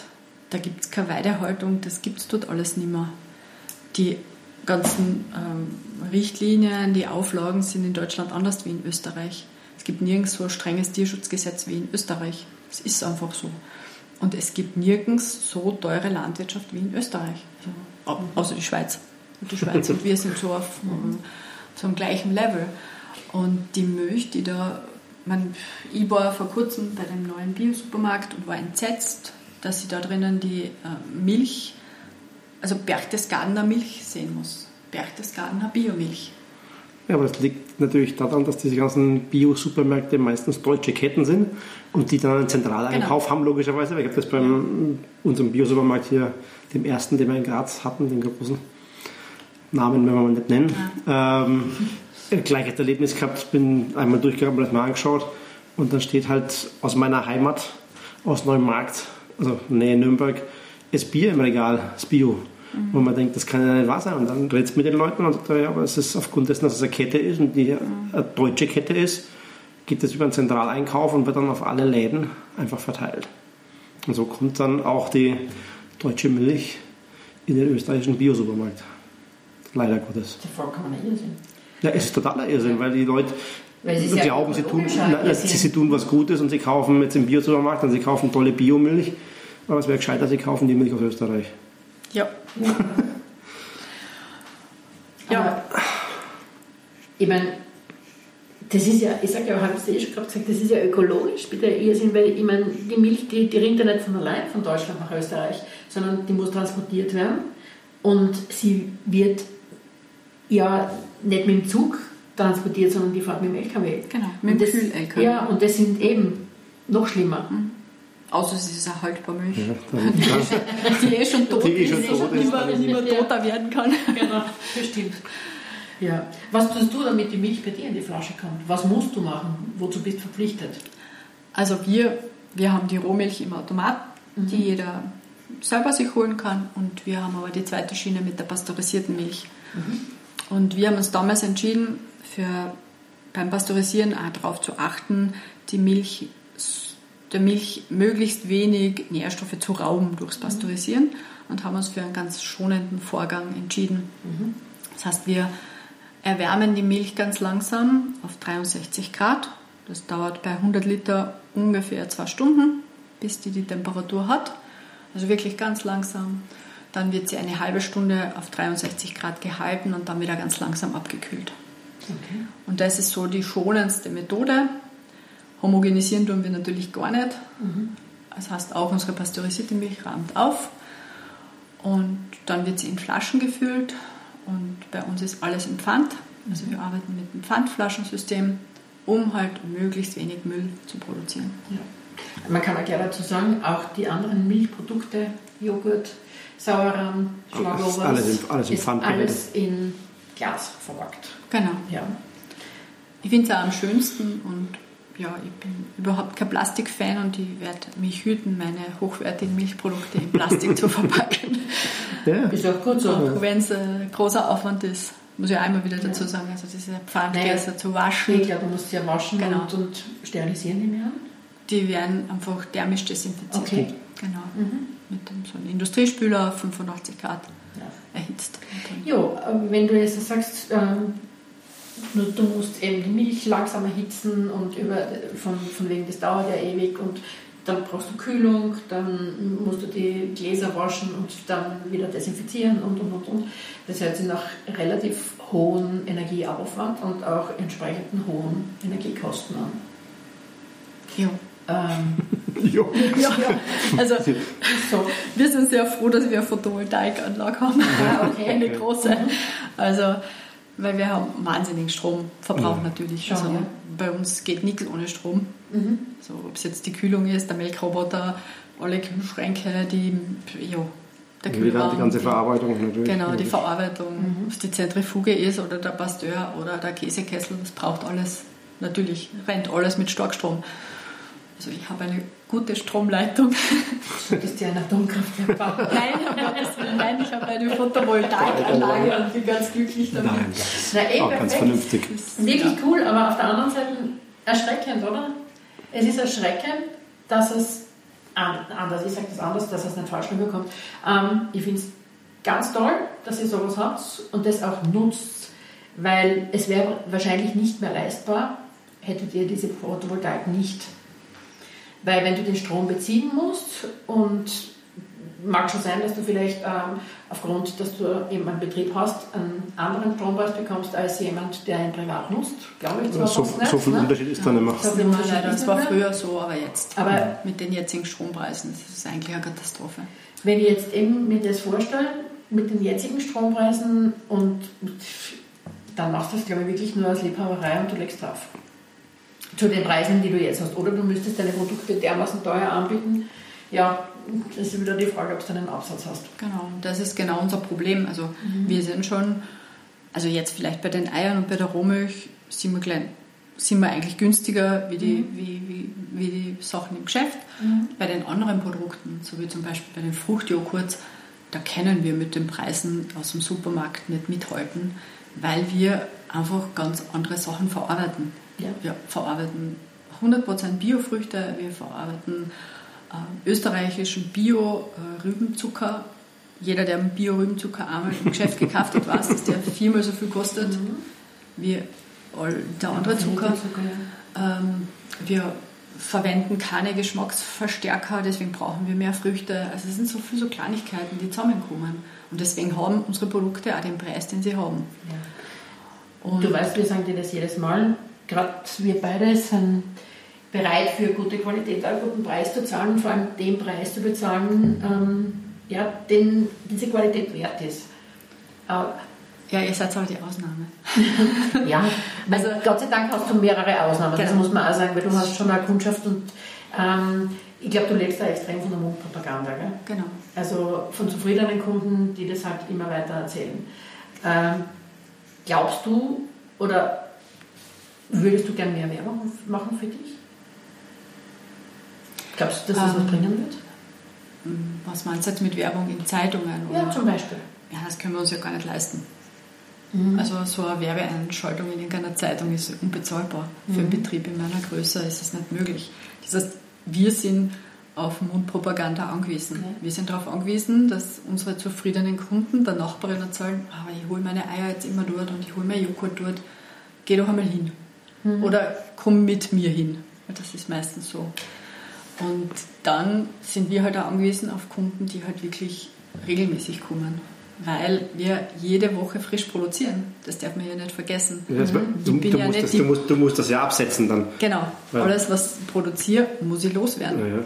Da gibt es keine Weidehaltung, das gibt es dort alles nicht mehr. Die ganzen ähm, Richtlinien, die Auflagen sind in Deutschland anders wie in Österreich. Es gibt nirgends so ein strenges Tierschutzgesetz wie in Österreich. Es ist einfach so. Und es gibt nirgends so teure Landwirtschaft wie in Österreich. Also, außer die Schweiz. Und die Schweiz und wir sind so auf so einem gleichen Level. Und die Milch, die da man, ich war vor kurzem bei dem neuen Bio-Supermarkt und war entsetzt, dass ich da drinnen die äh, Milch, also Berchtesgadener Milch sehen muss. Berchtesgadener Biomilch. Ja, aber es liegt natürlich daran, dass diese ganzen Bio-Supermärkte meistens deutsche Ketten sind und die dann einen Zentraleinkauf genau. haben, logischerweise. Ich habe das beim unserem Bio-Supermarkt hier, dem ersten, den wir in Graz hatten, den großen Namen, wenn wir mal nicht nennen. Ja. Ähm, gleiches Erlebnis gehabt, bin einmal durchgegangen, das mal angeschaut und dann steht halt aus meiner Heimat, aus Neumarkt, also Nähe Nürnberg, das Bier im Regal, das Bio. Mhm. Wo man denkt, das kann ja nicht wahr sein. Und dann redet es mit den Leuten und sagt, ja, aber es ist aufgrund dessen, dass es eine Kette ist und die mhm. eine deutsche Kette ist, geht das über einen Zentraleinkauf und wird dann auf alle Läden einfach verteilt. Und so kommt dann auch die deutsche Milch in den österreichischen Biosupermarkt. Leider Gottes. Die vollkommene Irrsinn. Ja, es ist totaler Irrsinn, weil die Leute weil sie glauben, sie tun, na, sie, sie, tun was Gutes und sie kaufen jetzt im Biosupermarkt und sie kaufen tolle Biomilch. Aber es wäre gescheiter, sie kaufen die Milch aus Österreich. Ja. ja. ich meine, das ist ja, ich sage ja, habe es eh schon gesagt, das ist ja ökologisch, bitte Irrsinn, weil ich meine, die Milch, die, die rinnt ja nicht von allein von Deutschland nach Österreich, sondern die muss transportiert werden und sie wird ja nicht mit dem Zug transportiert, sondern die fährt mit dem LKW. Genau, mit dem Kühl-LKW. Ja, und das sind eben noch schlimmer. Mhm. Außer es ist eine haltbare Milch. Ja, die, eh schon tot die ist, eh schon tot ist, ist nicht mehr toter werden kann. Genau, bestimmt. Ja. Was tust du, damit die Milch bei dir in die Flasche kommt? Was musst du machen? Wozu bist du verpflichtet? Also wir, wir haben die Rohmilch im Automat, mhm. die jeder selber sich holen kann. Und wir haben aber die zweite Schiene mit der pasteurisierten Milch. Mhm. Und wir haben uns damals entschieden, für, beim Pasteurisieren auch darauf zu achten, die Milch, der Milch möglichst wenig Nährstoffe zu rauben durchs Pasteurisieren und haben uns für einen ganz schonenden Vorgang entschieden. Mhm. Das heißt, wir erwärmen die Milch ganz langsam auf 63 Grad. Das dauert bei 100 Liter ungefähr zwei Stunden, bis die die Temperatur hat. Also wirklich ganz langsam. Dann wird sie eine halbe Stunde auf 63 Grad gehalten und dann wieder ganz langsam abgekühlt. Okay. Und das ist so die schonendste Methode. Homogenisieren tun wir natürlich gar nicht. Mhm. Das heißt, auch unsere pasteurisierte Milch rahmt auf und dann wird sie in Flaschen gefüllt und bei uns ist alles im Pfand. Also wir arbeiten mit einem Pfandflaschensystem, um halt möglichst wenig Müll zu produzieren. Ja. Man kann auch gleich dazu sagen, auch die anderen Milchprodukte, Joghurt, Sauerrahm, Schlaglobers, alles, alles, ist alles in Glas verpackt. Genau. Ja. Ich finde es auch am schönsten und ja, ich bin überhaupt kein Plastikfan und ich werde mich hüten, meine hochwertigen Milchprodukte in Plastik zu verpacken. Ja. Ist auch gut so. Auch wenn es ein großer Aufwand ist, muss ich auch immer wieder dazu sagen, also diese Pfandgläser naja, zu waschen. Ich glaube, du musst sie ja waschen genau. und, und sterilisieren, die mehr. Die werden einfach thermisch desinfiziert. Okay. Genau. Mhm. Mit einem, so einem Industriespüler auf 85 Grad ja. erhitzt. Jo, wenn du jetzt sagst, ähm, du musst eben die Milch langsam erhitzen und über, von, von wegen, das dauert ja ewig und dann brauchst du Kühlung, dann musst du die Gläser waschen und dann wieder desinfizieren und und und und. Das hört sich nach relativ hohen Energieaufwand und auch entsprechenden hohen Energiekosten an. Ja. Ähm, ja. ja. Also so. wir sind sehr froh, dass wir eine Photovoltaikanlage haben. Okay. Eine große. Mhm. Also weil wir haben wahnsinnigen Stromverbrauch mhm. natürlich. Schon, also ja. Bei uns geht nichts ohne Strom. Mhm. So, Ob es jetzt die Kühlung ist, der Melkroboter, alle Kühlschränke, die, ja, der Kühlraum. Die ganze Verarbeitung natürlich. Genau, die Verarbeitung, mhm. ob es die Zentrifuge ist oder der Pasteur oder der Käsekessel, das braucht alles. Natürlich rennt alles mit Starkstrom. Also ich habe eine gute Stromleitung. Du bist ja ein Atomkraftwerk bauen. Nein, nein, ich habe eine Photovoltaikanlage und bin ganz glücklich damit. Nein, das Na, eh, auch ganz vernünftig. Wirklich cool, aber auf der anderen Seite erschreckend, oder? Es ist erschreckend, dass es anders, ich sage das anders, dass es nicht falsch rüberkommt. Ähm, ich finde es ganz toll, dass ihr sowas habt und das auch nutzt, weil es wäre wahrscheinlich nicht mehr leistbar, hättet ihr diese Photovoltaik nicht weil wenn du den Strom beziehen musst und mag schon sein, dass du vielleicht ähm, aufgrund, dass du eben einen Betrieb hast, einen anderen Strompreis bekommst als jemand, der ihn privat nutzt. Glaube ich zwar so, nicht, so viel ne? Unterschied ist da nicht mehr. So leider. Das war früher so, aber jetzt aber mit den jetzigen Strompreisen das ist eigentlich eine Katastrophe. Wenn ich jetzt eben mir das vorstelle, mit den jetzigen Strompreisen und dann machst du das, glaube ich, wirklich nur als Liebhaberei und du legst drauf zu den Preisen, die du jetzt hast. Oder du müsstest deine Produkte dermaßen teuer anbieten. Ja, das ist wieder die Frage, ob du einen Absatz hast. Genau, das ist genau unser Problem. Also mhm. wir sind schon, also jetzt vielleicht bei den Eiern und bei der Rohmilch sind wir, klein, sind wir eigentlich günstiger wie die, mhm. wie, wie, wie die Sachen im Geschäft. Mhm. Bei den anderen Produkten, so wie zum Beispiel bei den Fruchtjoghurts, da können wir mit den Preisen aus dem Supermarkt nicht mithalten, weil wir einfach ganz andere Sachen verarbeiten. Ja. Wir verarbeiten 100% Biofrüchte, wir verarbeiten äh, österreichischen Bio-Rübenzucker. Jeder, der Bio-Rübenzucker einmal im Geschäft gekauft hat, weiß, dass der viermal so viel kostet mhm. wie der andere Zucker. Ähm, wir verwenden keine Geschmacksverstärker, deswegen brauchen wir mehr Früchte. Also es sind so viele so Kleinigkeiten, die zusammenkommen. Und deswegen haben unsere Produkte auch den Preis, den sie haben. Ja. Und du weißt, wir sagen dir das jedes Mal, gerade wir beide sind bereit für gute Qualität, einen guten Preis zu zahlen und vor allem den Preis zu bezahlen, ähm, ja, den diese Qualität wert ist. Aber ja, ihr seid aber die Ausnahme. ja, also Gott sei Dank hast du mehrere Ausnahmen, genau. das muss man auch sagen, weil du hast schon eine Kundschaft und ähm, ich glaube, du lebst da extrem von der Mundpropaganda. Gell? Genau. Also von zufriedenen Kunden, die das halt immer weiter erzählen. Ähm, glaubst du oder Würdest du gern mehr Werbung machen für dich? Glaubst du, dass das ähm, was bringen wird? Was meinst du jetzt mit Werbung in Zeitungen? Ja, zum Beispiel. Ja, das können wir uns ja gar nicht leisten. Mhm. Also so eine Werbeeinschaltung in irgendeiner Zeitung ist unbezahlbar. Mhm. Für einen mhm. Betrieb in meiner Größe ist es nicht möglich. Das heißt, wir sind auf Mundpropaganda angewiesen. Okay. Wir sind darauf angewiesen, dass unsere zufriedenen Kunden der Nachbarin erzählen, aber ich hole meine Eier jetzt immer dort und ich hole mein Joghurt dort. Geh doch einmal hin. Mhm. Oder komm mit mir hin. Das ist meistens so. Und dann sind wir halt auch angewiesen auf Kunden, die halt wirklich regelmäßig kommen. weil wir jede Woche frisch produzieren. Das darf man ja nicht vergessen. Ja, du, ja musst das, die- du, musst, du musst das ja absetzen dann. Genau, Ja. alles was ich produziere, muss ich loswerden. Ja, ja.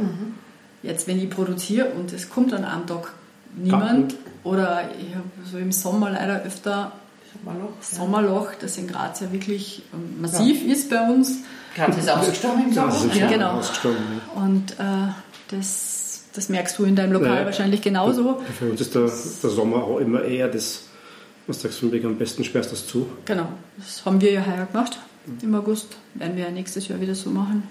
Jetzt, wenn ich produziere und es kommt an einem Tag niemand, oder ich habe so im Sommer leider öfter Sommerloch. Sommerloch, das in Graz ja wirklich ähm, massiv ist bei uns. Gerade ist ausgestorben im Ja, Sommer. das ist Ja. Genau. ausgestorben. ja. Und äh, das, das merkst du in deinem Lokal Ja, ja. wahrscheinlich genauso. Für uns ist der, der Sommer auch immer eher das, was sagst du, am besten sperrst das zu. Genau, das haben wir ja heuer gemacht im August. Werden wir ja nächstes Jahr wieder so machen.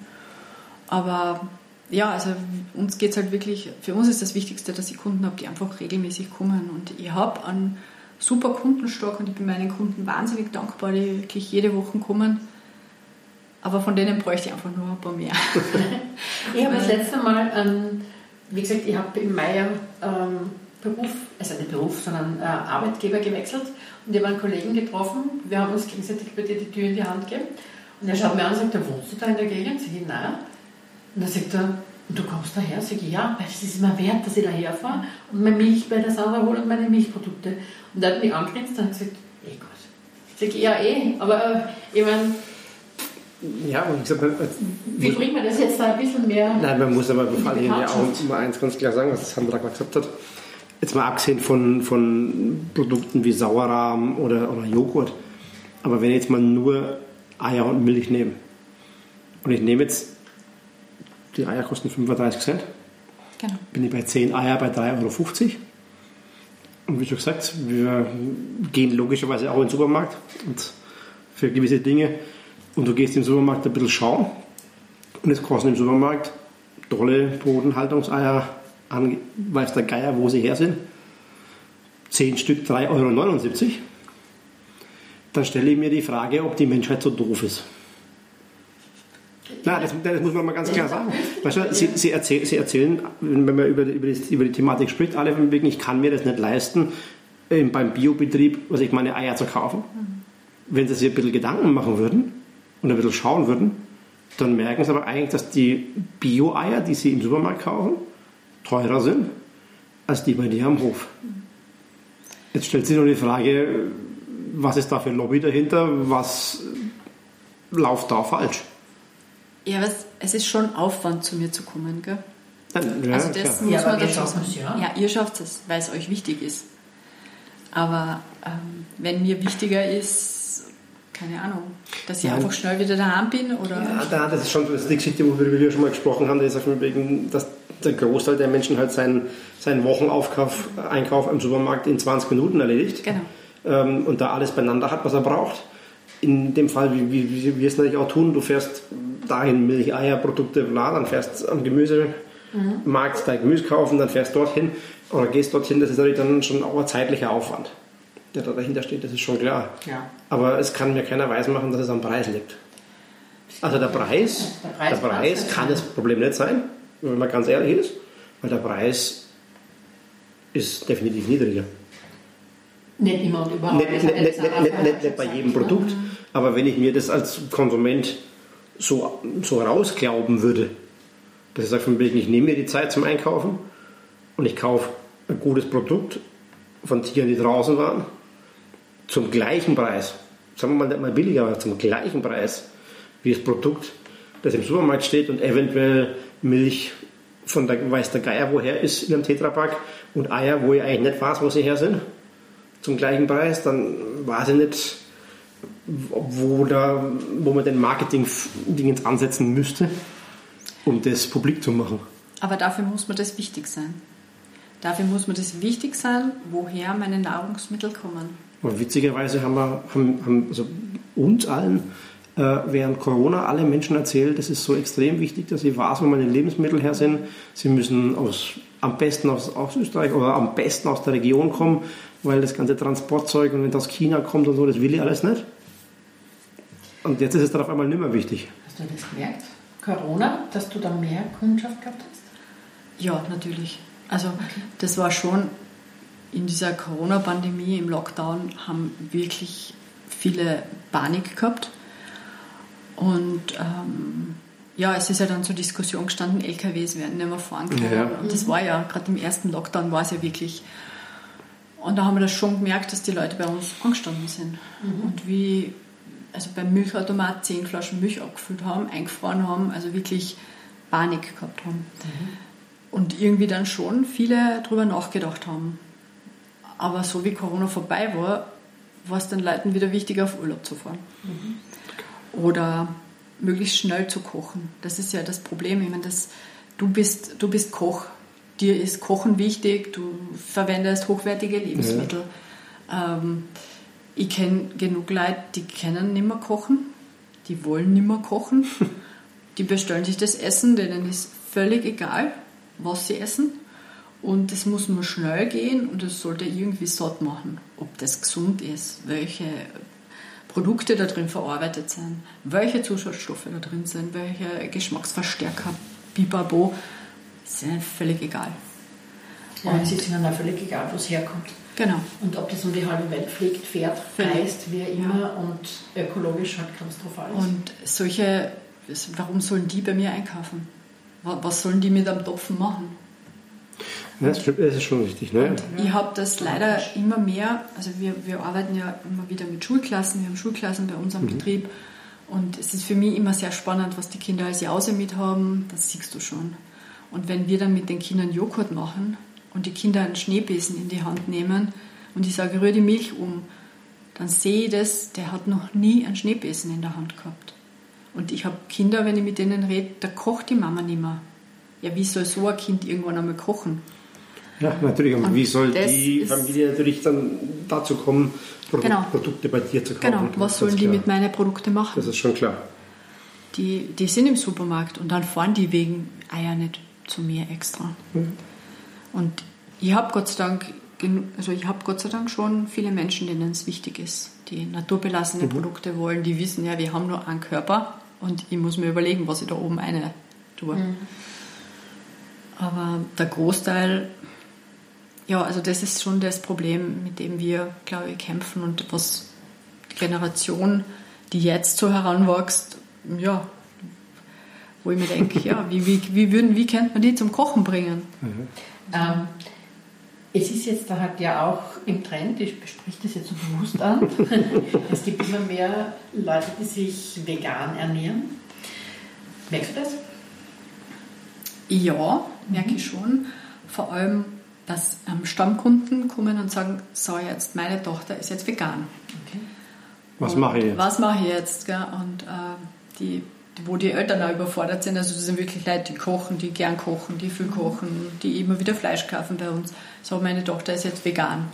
Aber ja, also uns geht es halt wirklich, für uns ist das Wichtigste, dass ich Kunden habe, die einfach regelmäßig kommen. Und ich habe einen super Kundenstock und ich bin meinen Kunden wahnsinnig dankbar, die wirklich jede Woche kommen. Aber von denen bräuchte ich einfach nur ein paar mehr. Ich habe das letzte Mal, ähm, wie gesagt, ich habe im Mai ähm, Beruf, also nicht Beruf, sondern äh, Arbeitgeber gewechselt und ich habe einen Kollegen getroffen. Wir haben uns gegenseitig bei dir die Tür in die Hand gegeben. Und er schaut mir an und sagt, "Ja, wohnst du da in der Gegend? Sag ich, nein. Und dann sagt er, und du kommst daher? Sag ich, ja, weil es ist mir wert, dass ich daher fahre und meine Milch bei der Sauer hole und meine Milchprodukte. Und er hat mich angegrinst und gesagt, eh gut. Sag ich, ja eh, aber äh, ich meine, Ja, und ich sag mal, wie bringt man das jetzt da ein bisschen mehr? Nein, man muss aber vor allem ja auch mal eins ganz klar sagen, was Sandra gerade gesagt hat. Jetzt mal abgesehen von, von Produkten wie Sauerrahm oder, oder Joghurt. Aber wenn ich jetzt mal nur Eier und Milch nehme und ich nehme jetzt, die Eier kosten 35 Cent, Genau. bin ich bei 10 Eier bei 3,50 Euro. Und wie schon gesagt, wir gehen logischerweise auch in den Supermarkt und für gewisse Dinge. Und du gehst im Supermarkt ein bisschen schauen. Und es kosten im Supermarkt tolle Bodenhaltungseier an, weiß der Geier, wo sie her sind. 10 Stück 3,79 Euro. Dann stelle ich mir die Frage, ob die Menschheit so doof ist. Nein, das, das muss man mal ganz klar sagen. Weißt du, sie, sie, erzähl, sie erzählen, wenn man über, die- über, die, über die Thematik spricht, alle von wegen, ich kann mir das nicht leisten, beim Biobetrieb, was ich meine Eier zu kaufen. Wenn sie sich ein bisschen Gedanken machen würden und ein bisschen schauen würden, dann merken sie aber eigentlich, dass die Bio-Eier, die sie im Supermarkt kaufen, teurer sind als die bei dir am Hof. Jetzt stellt sich nur die Frage, was ist da für ein Lobby dahinter? Was läuft da falsch? Ja, aber es, es ist schon Aufwand, zu mir zu kommen, gell? Nein, ja, also das klar. muss man dazu sagen. es, ja. ja, ihr schafft es, weil es euch wichtig ist. Aber ähm, wenn mir wichtiger ist, keine Ahnung, dass ich Nein. einfach schnell wieder daheim bin oder Ja, da, das ist schon das ist die Geschichte, worüber wir schon mal gesprochen haben, das ist wegen, dass der Großteil der Menschen halt seinen, seinen Wochenaufkauf, Einkauf im Supermarkt in 20 Minuten erledigt Genau. ähm, und da alles beieinander hat, was er braucht. In dem Fall, wie, wie, wie wir es natürlich auch tun, du fährst dahin Milch, Eier, Produkte, bla, dann fährst am Gemüsemarkt dein Gemüse kaufen, dann fährst dorthin oder gehst dorthin, das ist natürlich dann schon auch ein zeitlicher Aufwand, der da dahinter steht, das ist schon klar. Ja. Aber es kann mir keiner weismachen, dass es am Preis liegt. Also der Preis, Der der Preis Preis, passt nicht. kann das Problem nicht sein, wenn man ganz ehrlich ist, weil der Preis ist definitiv niedriger. Nicht immer und überall. Nicht, nicht, nicht, nicht, nicht, nicht, bei jedem ne? Produkt, aber wenn ich mir das als Konsument so, so rausglauben würde, dass ich sage von wegen, ich nehme mir die Zeit zum Einkaufen und ich kaufe ein gutes Produkt von Tieren, die draußen waren, zum gleichen Preis, sagen wir mal nicht mal billiger, aber zum gleichen Preis wie das Produkt, das im Supermarkt steht und eventuell Milch von der weiß der Geier woher ist in einem Tetrapack und Eier, wo ich eigentlich nicht weiß, wo sie her sind, zum gleichen Preis, dann weiß ich nicht, wo, da, wo man den Marketing-Dingens ansetzen müsste, um das publik zu machen. Aber dafür muss mir das wichtig sein. Dafür muss mir das wichtig sein, woher meine Nahrungsmittel kommen. Und witzigerweise haben, wir, haben, haben also uns allen äh, während Corona alle Menschen erzählt, das ist so extrem wichtig, dass sie weiß, wo meine Lebensmittel her sind. Sie müssen aus, am besten aus, aus Österreich oder am besten aus der Region kommen, weil das ganze Transportzeug und wenn das aus China kommt und so, das will ich alles nicht. Und jetzt ist es dann auf einmal nicht mehr wichtig. Hast du das gemerkt? Corona, dass du da mehr Kundschaft gehabt hast? Ja, natürlich. Also das war schon in dieser Corona-Pandemie, im Lockdown, haben wirklich viele Panik gehabt. Und ähm, ja, es ist ja dann zur Diskussion gestanden, LKWs werden nicht mehr fahren können. Ja. Und das war ja, gerade im ersten Lockdown war es ja wirklich. Und da haben wir das schon gemerkt, dass die Leute bei uns angestanden sind. Und wie, also beim Milchautomat zehn Flaschen Milch abgefüllt haben, eingefroren haben, also wirklich Panik gehabt haben. Und irgendwie dann schon viele darüber nachgedacht haben. Aber so wie Corona vorbei war, war es den Leuten wieder wichtig, auf Urlaub zu fahren. Oder möglichst schnell zu kochen. Das ist ja das Problem. Ich meine, das, du, bist, du bist Koch. Dir ist Kochen wichtig, du verwendest hochwertige Lebensmittel. Ähm, ich kenne genug Leute, die können nicht mehr kochen, die wollen nicht mehr kochen. Die bestellen sich das Essen, denen ist völlig egal, was sie essen. Und es muss nur schnell gehen und es sollte irgendwie satt machen. Ob das gesund ist, welche Produkte da drin verarbeitet sind, welche Zusatzstoffe da drin sind, welche Geschmacksverstärker, bibabo, ist ihnen völlig egal. Ja, es ist ihnen auch völlig egal, wo es herkommt. Genau. Und ob das um die halbe Welt fliegt, fährt, reist, wie immer und ökologisch halt katastrophal ist. Und solche, warum sollen die bei mir einkaufen? Wa- Was sollen die mit einem Topfen machen? Ja, das, ist schon richtig. Ne? Ich habe das leider immer mehr, also wir, wir arbeiten ja immer wieder mit Schulklassen, wir haben Schulklassen bei unserem Betrieb und es ist für mich immer sehr spannend, was die Kinder als Jause mit haben, das siehst du schon. Und wenn wir dann mit den Kindern Joghurt machen und die Kinder einen Schneebesen in die Hand nehmen und ich sage, rühr die Milch um, dann sehe ich das, der hat noch nie einen Schneebesen in der Hand gehabt. Und ich habe Kinder, wenn ich mit denen rede, da kocht die Mama nicht mehr. Ja, wie soll so ein Kind irgendwann einmal kochen? Ja, natürlich. Und, Und wie soll die Familie natürlich dann dazu kommen, Produ Genau. Produkte bei dir zu kaufen? Genau, was sollen die klar. mit meinen Produkten machen? Das ist schon klar. Die, die sind im Supermarkt und dann fahren die wegen Eier nicht zu mir extra. Und ich habe Gott sei Dank, also ich habe Gott sei Dank schon viele Menschen, denen es wichtig ist, die naturbelassene Produkte wollen, die wissen ja, wir haben nur einen Körper und ich muss mir überlegen, was ich da oben eine tue. Aber der Großteil, ja, also das ist schon das Problem, mit dem wir, glaube ich, kämpfen und was die Generation, die jetzt so heranwächst, ja, wo ich mir denke, ja, wie, wie, wie, würden, wie könnte man die zum Kochen bringen? Ähm, es ist jetzt da halt ja auch im Trend, ich bespreche das jetzt so bewusst an, es gibt immer mehr Leute, die sich vegan ernähren. Merkst du das? Ja, merke ich schon. Vor allem, dass ähm, Stammkunden kommen und sagen, so jetzt, meine Tochter ist jetzt vegan. Okay. Was Und mache ich jetzt? Was mache ich jetzt? Gell? Und äh, die, wo die Eltern auch überfordert sind, also das sind wirklich Leute, die kochen, die gern kochen, die viel kochen, die immer wieder Fleisch kaufen bei uns. So, meine Tochter ist jetzt vegan.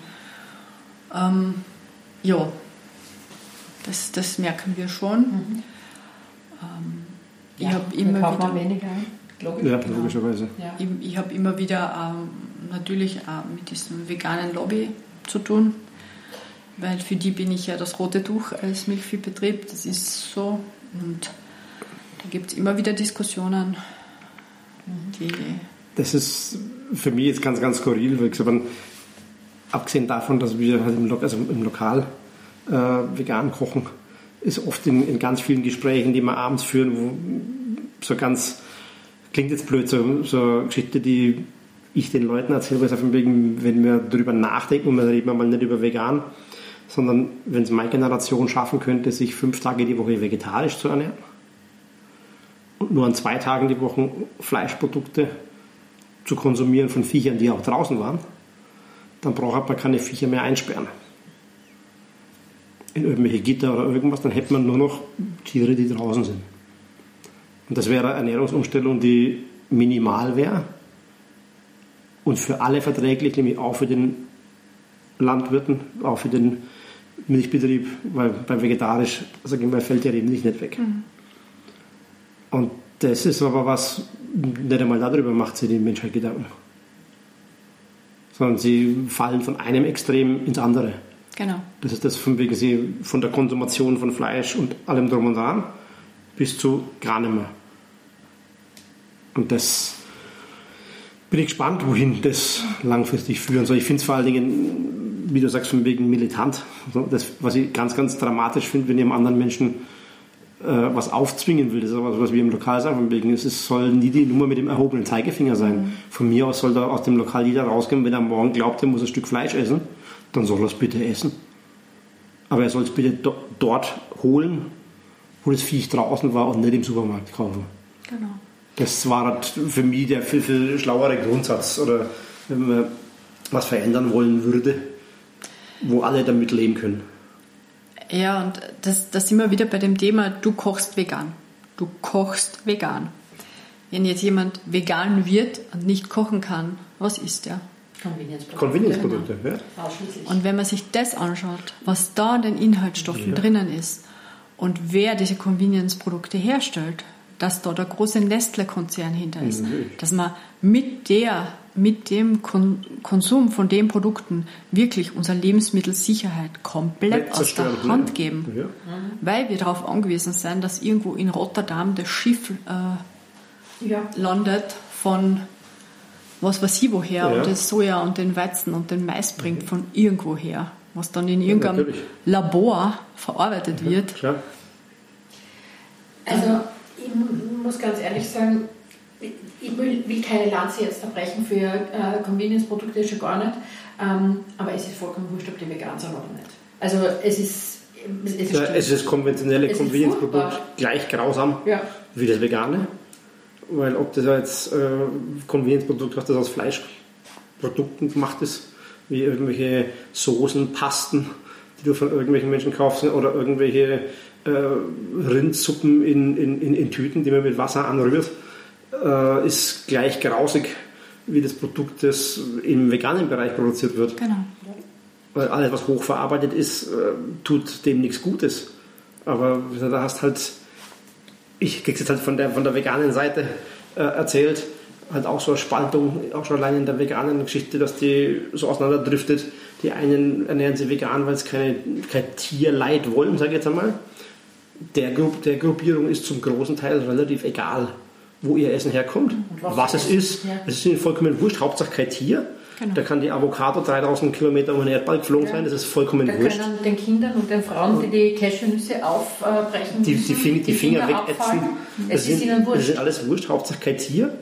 Ähm, ja, das, das merken wir schon. Ähm, ich habe immer wieder... auch weniger. Logisch. Ja, logischerweise. Ja. Ich, ich habe immer wieder ähm, natürlich auch mit diesem veganen Lobby zu tun, weil für die bin ich ja das rote Tuch als Milchviehbetrieb. Das ist so. Und da gibt es immer wieder Diskussionen, die. Das ist für mich jetzt ganz, ganz skurril, weil ich gesagt abgesehen davon, dass wir halt im, Lo also im Lokal äh, vegan kochen, ist oft in, in ganz vielen Gesprächen, die wir abends führen, wo so ganz, klingt jetzt blöd, so, so Geschichte, die ich den Leuten erzähle, weil es auf wegen, wenn wir darüber nachdenken, und dann reden wir mal nicht über vegan, sondern wenn es meine Generation schaffen könnte, sich fünf Tage die Woche vegetarisch zu ernähren nur an zwei Tagen die Woche Fleischprodukte zu konsumieren von Viechern, die auch draußen waren, dann braucht man keine Viecher mehr einsperren. In irgendwelche Gitter oder irgendwas, dann hätte man nur noch Tiere, die draußen sind. Und das wäre eine Ernährungsumstellung, die minimal wäre und für alle verträglich, nämlich auch für den Landwirten, auch für den Milchbetrieb, weil beim Vegetarisch, mal, fällt ja die Milch nicht weg. Und das ist aber was, nicht einmal darüber macht sich die Menschheit Gedanken. Sondern sie fallen von einem Extrem ins andere. Genau. Das ist das von wegen sie von der Konsumation von Fleisch und allem drum und dran bis zu gar nicht mehr. Und das bin ich gespannt, wohin das langfristig führen soll. Ich finde es vor allen Dingen, wie du sagst, von wegen militant. Das, was ich ganz, ganz dramatisch finde, wenn ich einem anderen Menschen was aufzwingen will. Das ist aber was wir im Lokal sagen, wegen, es ist, soll nie die Nummer mit dem erhobenen Zeigefinger sein. Von mir aus soll da aus dem Lokal jeder rausgehen, wenn er morgen glaubt, er muss ein Stück Fleisch essen, dann soll er es bitte essen. Aber er soll es bitte do dort holen, wo das Viech draußen war und nicht im Supermarkt kaufen. Genau. Das war halt für mich der viel, viel schlauere Grundsatz. Oder wenn man was verändern wollen würde, wo alle damit leben können. Ja, und das, das sind wir wieder bei dem Thema, du kochst vegan. Du kochst vegan. Wenn jetzt jemand vegan wird und nicht kochen kann, was ist der? Convenience-Produkte. Convenience-Produkte, ja. Und wenn man sich das anschaut, was da an den Inhaltsstoffen Ja. drinnen ist und wer diese Convenience-Produkte herstellt, dass da der große Nestle-Konzern hinter ist, Mhm. dass man mit der, mit dem Kon Konsum von den Produkten wirklich unsere Lebensmittelsicherheit komplett aus der Hand ne? geben, Ja. weil wir darauf angewiesen sind, dass irgendwo in Rotterdam das Schiff äh, Ja. landet von was weiß ich woher Ja. und das Soja und den Weizen und den Mais bringt von irgendwo her, was dann in irgendeinem. Labor verarbeitet wird. Klar. Also, ich muss ganz ehrlich sagen, ich will, will keine Lanze jetzt zerbrechen für äh, Convenience-Produkte, schon gar nicht. Ähm, aber es ist vollkommen wurscht, ob die vegan sind oder nicht. Also, es ist. Es ist, Ja, es ist das konventionelle Convenience-Produkt gleich grausam Ja. wie das vegane. Weil ob das jetzt äh, Convenience-Produkt hast, das aus Fleischprodukten gemacht ist, wie irgendwelche Soßen, Pasten, die du von irgendwelchen Menschen kaufst, oder irgendwelche äh, Rindsuppen in, in, in, in Tüten, die man mit Wasser anrührt, äh, ist gleich grausig wie das Produkt, das im veganen Bereich produziert wird. Genau. Weil alles, was hochverarbeitet ist, äh, tut dem nichts Gutes. Aber da hast halt, ich krieg's jetzt halt von der, von der veganen Seite äh, erzählt, halt auch so eine Spaltung, auch schon allein in der veganen Geschichte, dass die so auseinanderdriftet. Die einen ernähren sich vegan, weil sie keine, kein Tierleid wollen, sage ich jetzt einmal. Der, Grupp, der Gruppierung ist zum großen Teil relativ egal, wo ihr Essen herkommt, was was, es ist. ist, ja. Es ist ihnen vollkommen wurscht, Hauptsache kein Tier. Genau. Da kann die Avocado 3000 Kilometer um den Erdball geflogen sein, das ist vollkommen Da wurscht. können den Kindern und den Frauen, die die Cashewnüsse aufbrechen, Die, die, müssen, Fing, die Finger wegetzen. abfallen. Das Es ist sind, ihnen das sind alles wurscht, Hauptsache kein Tier.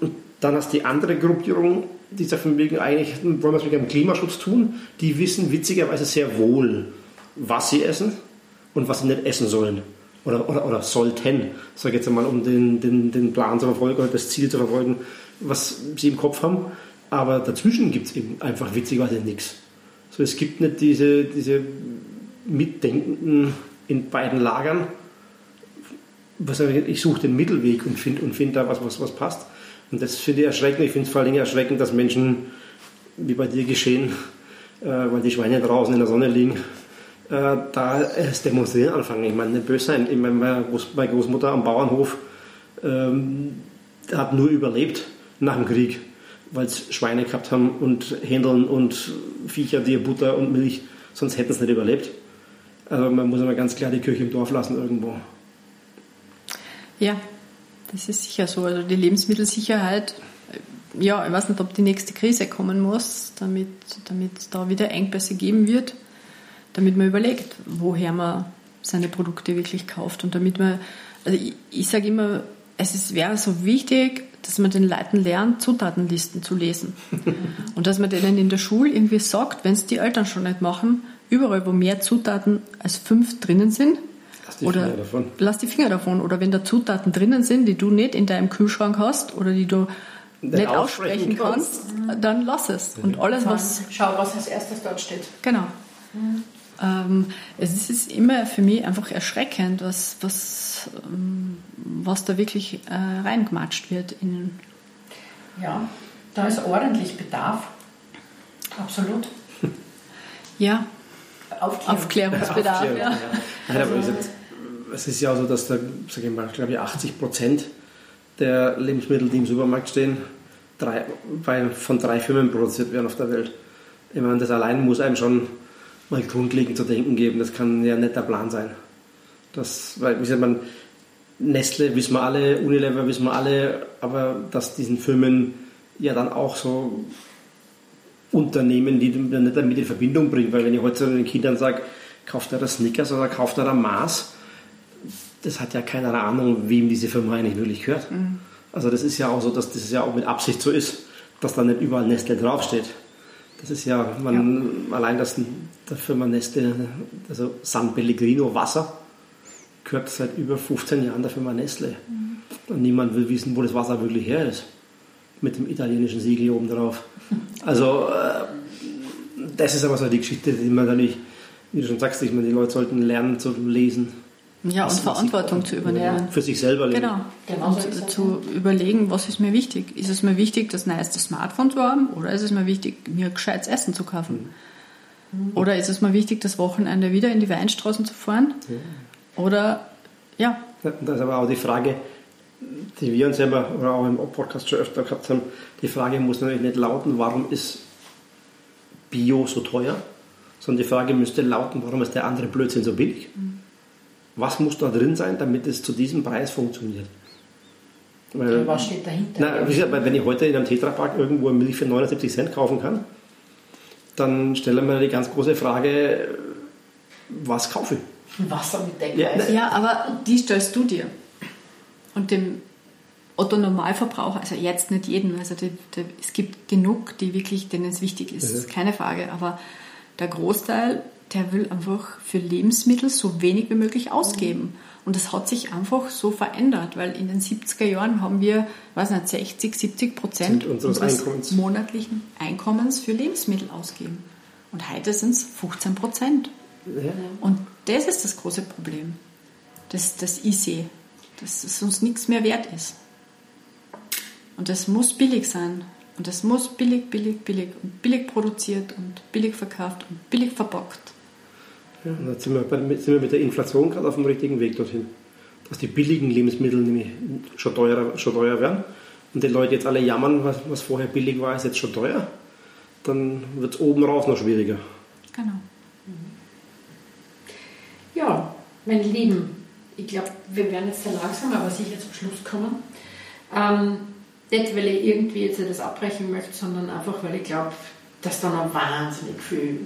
Und dann hast du die andere Gruppierung, die sagt von wegen, eigentlich wollen wir es mit dem Klimaschutz tun. Die wissen witzigerweise sehr wohl, was sie essen und was sie nicht essen sollen. Oder, oder, oder sollten, sage ich jetzt einmal, um den, den, den Plan zu verfolgen oder das Ziel zu verfolgen, was sie im Kopf haben. Aber dazwischen gibt es eben einfach witzigerweise nichts. So, es gibt nicht diese, diese Mitdenkenden in beiden Lagern. Was, ich suche den Mittelweg und finde und find da was, was, was passt. Und das finde ich erschreckend. Ich finde es vor allen Dingen erschreckend, dass Menschen, wie bei dir geschehen, äh, weil die Schweine draußen in der Sonne liegen, äh, da das Demonstrieren anfangen. Ich meine, nicht böse sein. Ich meine, meine Groß- meine Großmutter am Bauernhof ähm, hat nur überlebt nach dem Krieg, weil es Schweine gehabt haben und Händeln und Viecher, die Butter und Milch, sonst hätten sie nicht überlebt. Also man muss aber ganz klar die Kirche im Dorf lassen irgendwo. Ja, das ist sicher so. Also die Lebensmittelsicherheit, äh, ja, ich weiß nicht, ob die nächste Krise kommen muss, damit es da wieder Engpässe geben wird, damit man überlegt, woher man seine Produkte wirklich kauft und damit man, also ich, ich sage immer, es ist, wäre so wichtig, dass man den Leuten lernt, Zutatenlisten zu lesen. Und dass man denen in der Schule irgendwie sagt, wenn es die Eltern schon nicht machen, überall, wo mehr Zutaten als fünf drinnen sind, Lass die oder Finger davon. lass die Finger davon. Oder wenn da Zutaten drinnen sind, die du nicht in deinem Kühlschrank hast oder die du Nicht nicht aussprechen aussprechen kannst, dann lass es. Und alles, was Schau, was als erstes dort steht. Genau. Ähm, es ist immer für mich einfach erschreckend, was, was, ähm, was da wirklich äh, reingematscht wird. In, Ja, da ist ordentlich Bedarf. Absolut. ja, Aufklärung. Aufklärungsbedarf. Aufklärung, Ja. Nein, aber es ist- es ist ja auch so, dass da, sage ich mal, glaube ich, 80 Prozent der Lebensmittel, die im Supermarkt stehen, drei, von drei Firmen produziert werden auf der Welt. Ich meine, das allein muss einem schon mal grundlegend zu denken geben. Das kann ja nicht der Plan sein. Das, weil, wie sagt man, Nestle wissen wir alle, Unilever wissen wir alle, aber dass diesen Firmen ja dann auch so Unternehmen, die man nicht damit in Verbindung bringt, weil wenn ich heute zu den Kindern sage, kauft er das Snickers oder kauft er das Mars, das hat ja keiner eine Ahnung, wem diese Firma eigentlich wirklich gehört. Also das ist ja auch so, dass das ja auch mit Absicht so ist, dass da nicht überall Nestle draufsteht. Das ist ja, man, allein das der Firma Nestle, also San Pellegrino Wasser, gehört seit über 15 Jahren der Firma Nestle. Mhm. Und niemand will wissen, wo das Wasser wirklich her ist. Mit dem italienischen Siegel oben drauf. Also, äh, das ist aber so die Geschichte, die man natürlich, wie du schon sagst, ich meine, die Leute sollten lernen zu lesen. Ja, und Verantwortung zu übernehmen. Für sich selber leben. Genau. genau und so zu überlegen, was ist mir wichtig. Ist es mir wichtig, das neueste Smartphone zu haben oder ist es mir wichtig, mir gescheites Essen zu kaufen? Mhm. Oder ist es mir wichtig, das Wochenende wieder in die Weinstraßen zu fahren? Ja. Oder, ja. Das ist aber auch die Frage, die wir uns selber oder auch im Podcast schon öfter gehabt haben. Die Frage muss natürlich nicht lauten, warum ist Bio so teuer? Sondern die Frage müsste lauten, warum ist der andere Blödsinn so billig? Mhm. Was muss da drin sein, damit es zu diesem Preis funktioniert? Weil, was steht dahinter? Na, wie gesagt, wenn ich heute in einem Tetrapack irgendwo Milch für 79 Cent kaufen kann, dann stellen wir die ganz große Frage, was kaufe ich? Wasser mit Deckweise. Ja, ja, aber die stellst du dir. Und dem Otto Normalverbraucher, also jetzt nicht jeden, also die, die, es gibt genug, die wirklich, denen es wichtig ist, mhm. ist keine Frage, aber der Großteil, der will einfach für Lebensmittel so wenig wie möglich ausgeben. Und das hat sich einfach so verändert, weil in den 70er Jahren haben wir, weiß nicht, 60, 70 Prozent unseres, unseres Einkommens. monatlichen Einkommens für Lebensmittel ausgeben. Und heute sind es 15 Prozent. Ja. Und das ist das große Problem, das, das ich sehe, dass es uns nichts mehr wert ist. Und das muss billig sein. Und das muss billig, billig, billig und billig produziert und billig verkauft und billig verpackt. Ja, und jetzt sind wir, bei, sind wir mit der Inflation gerade auf dem richtigen Weg dorthin. Dass die billigen Lebensmittel nämlich schon teurer, schon teuer werden. Und die Leute jetzt alle jammern, was, was vorher billig war, ist jetzt schon teuer. Dann wird es oben raus noch schwieriger. Genau. Ja, meine Lieben, ich glaube, wir werden jetzt sehr langsam, aber sicher zum Schluss kommen. Ähm, nicht, weil ich irgendwie jetzt das abbrechen möchte, sondern einfach, weil ich glaube, dass da noch wahnsinnig viel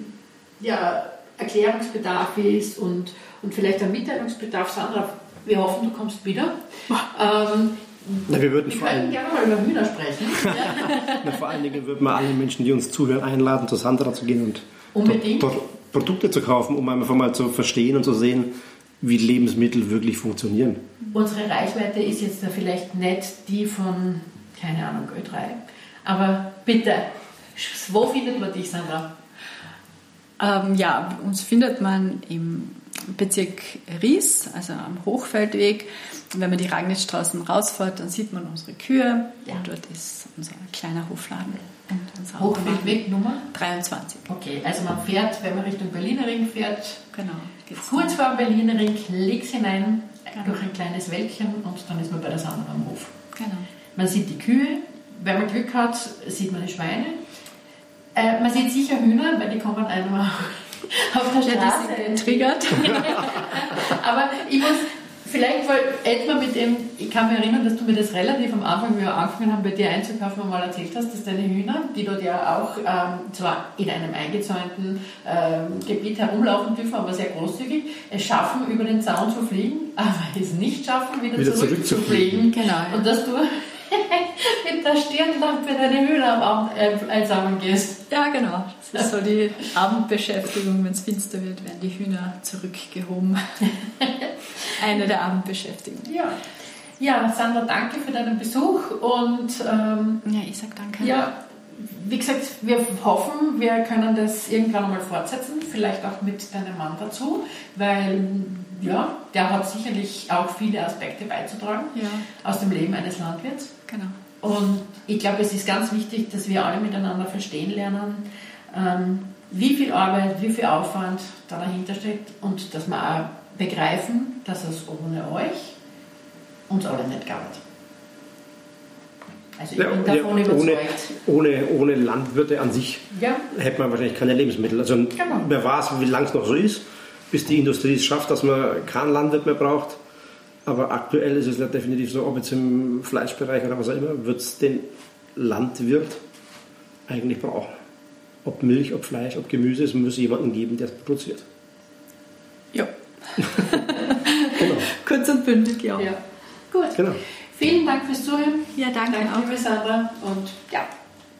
ja, Erklärungsbedarf ist und, und vielleicht ein Mitteilungsbedarf. Sandra, wir hoffen, du kommst wieder. Ähm, na, wir würden wir vor allem, gerne mal über Hühner sprechen. Na, vor allen Dingen würden wir alle Menschen, die uns zuhören, einladen, zu Sandra zu gehen und Unbedingt. dort, dort Produkte zu kaufen, um einfach mal zu verstehen und zu sehen, wie Lebensmittel wirklich funktionieren. Unsere Reichweite ist jetzt da vielleicht nicht die von, keine Ahnung, Ö3. Aber bitte, wo findet man dich, Sandra? Ähm, ja, uns findet man im Bezirk Ries, also am Hochfeldweg. wenn man die Ragnitzstraßen rausfährt, dann sieht man unsere Kühe ja. und dort ist unser kleiner Hofladen. Hochfeldweg Nummer? 23. Okay, also man fährt, wenn man Richtung Berliner Ring fährt, genau, kurz vor dem Berliner Ring, links hinein genau. durch ein kleines Wäldchen und dann ist man bei der Sammlung am Hof. Genau. Man sieht die Kühe, wenn man Glück hat, sieht man die Schweine äh, man sieht sicher Hühner, weil die kommen einem auf der Straße. Ja, triggert. Aber ich muss, vielleicht weil etwa mit dem, ich kann mich erinnern, dass du mir das relativ am Anfang, wie wir angefangen haben, bei dir einzukaufen, mal erzählt hast, dass deine Hühner, die dort ja auch ähm, zwar in einem eingezäunten ähm, Gebiet herumlaufen dürfen, aber sehr großzügig, es schaffen, über den Zaun zu fliegen, aber es nicht schaffen, wieder, wieder zurück, zurück zu fliegen. Genau. Und dass du mit der Stirnlampe deine Abend äh, einsammeln gehst. Ja, genau. Das ist so die Abendbeschäftigung. Wenn es finster wird, werden die Hühner zurückgehoben. Eine der Abendbeschäftigungen. Ja. Ja, Sandra, danke für deinen Besuch und ähm, ja, ich sag danke. Ja, wie gesagt, wir hoffen, wir können das irgendwann einmal fortsetzen, vielleicht auch mit deinem Mann dazu, weil ja, der hat sicherlich auch viele Aspekte beizutragen ja. aus dem Leben eines Landwirts. Genau. Und ich glaube, es ist ganz wichtig, dass wir alle miteinander verstehen lernen, ähm, wie viel Arbeit, wie viel Aufwand da dahinter steckt und dass wir auch begreifen, dass es ohne euch uns alle nicht gab. Also ich ja, bin davon ja, überzeugt. Ohne, ohne, ohne Landwirte an sich ja. hätte man wahrscheinlich keine Lebensmittel. Also genau. wer weiß, wie lange es noch so ist, bis die Industrie es schafft, dass man keinen Landwirt mehr braucht. Aber aktuell ist es ja definitiv so, ob jetzt im Fleischbereich oder was auch immer, wird es den Landwirt eigentlich brauchen. Ob Milch, ob Fleisch, ob Gemüse, es muss jemanden geben, der es produziert. Ja. genau. Kurz und bündig, ja. ja. Gut. Genau. Vielen Dank fürs Zuhören. Ja, danke. Danke, auch. liebe Sandra. Und ja,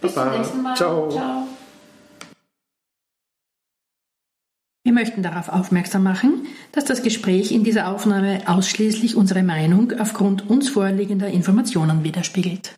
bis Baba. zum nächsten Mal. Ciao. Ciao. Wir möchten darauf aufmerksam machen, dass das Gespräch in dieser Aufnahme ausschließlich unsere Meinung aufgrund uns vorliegender Informationen widerspiegelt.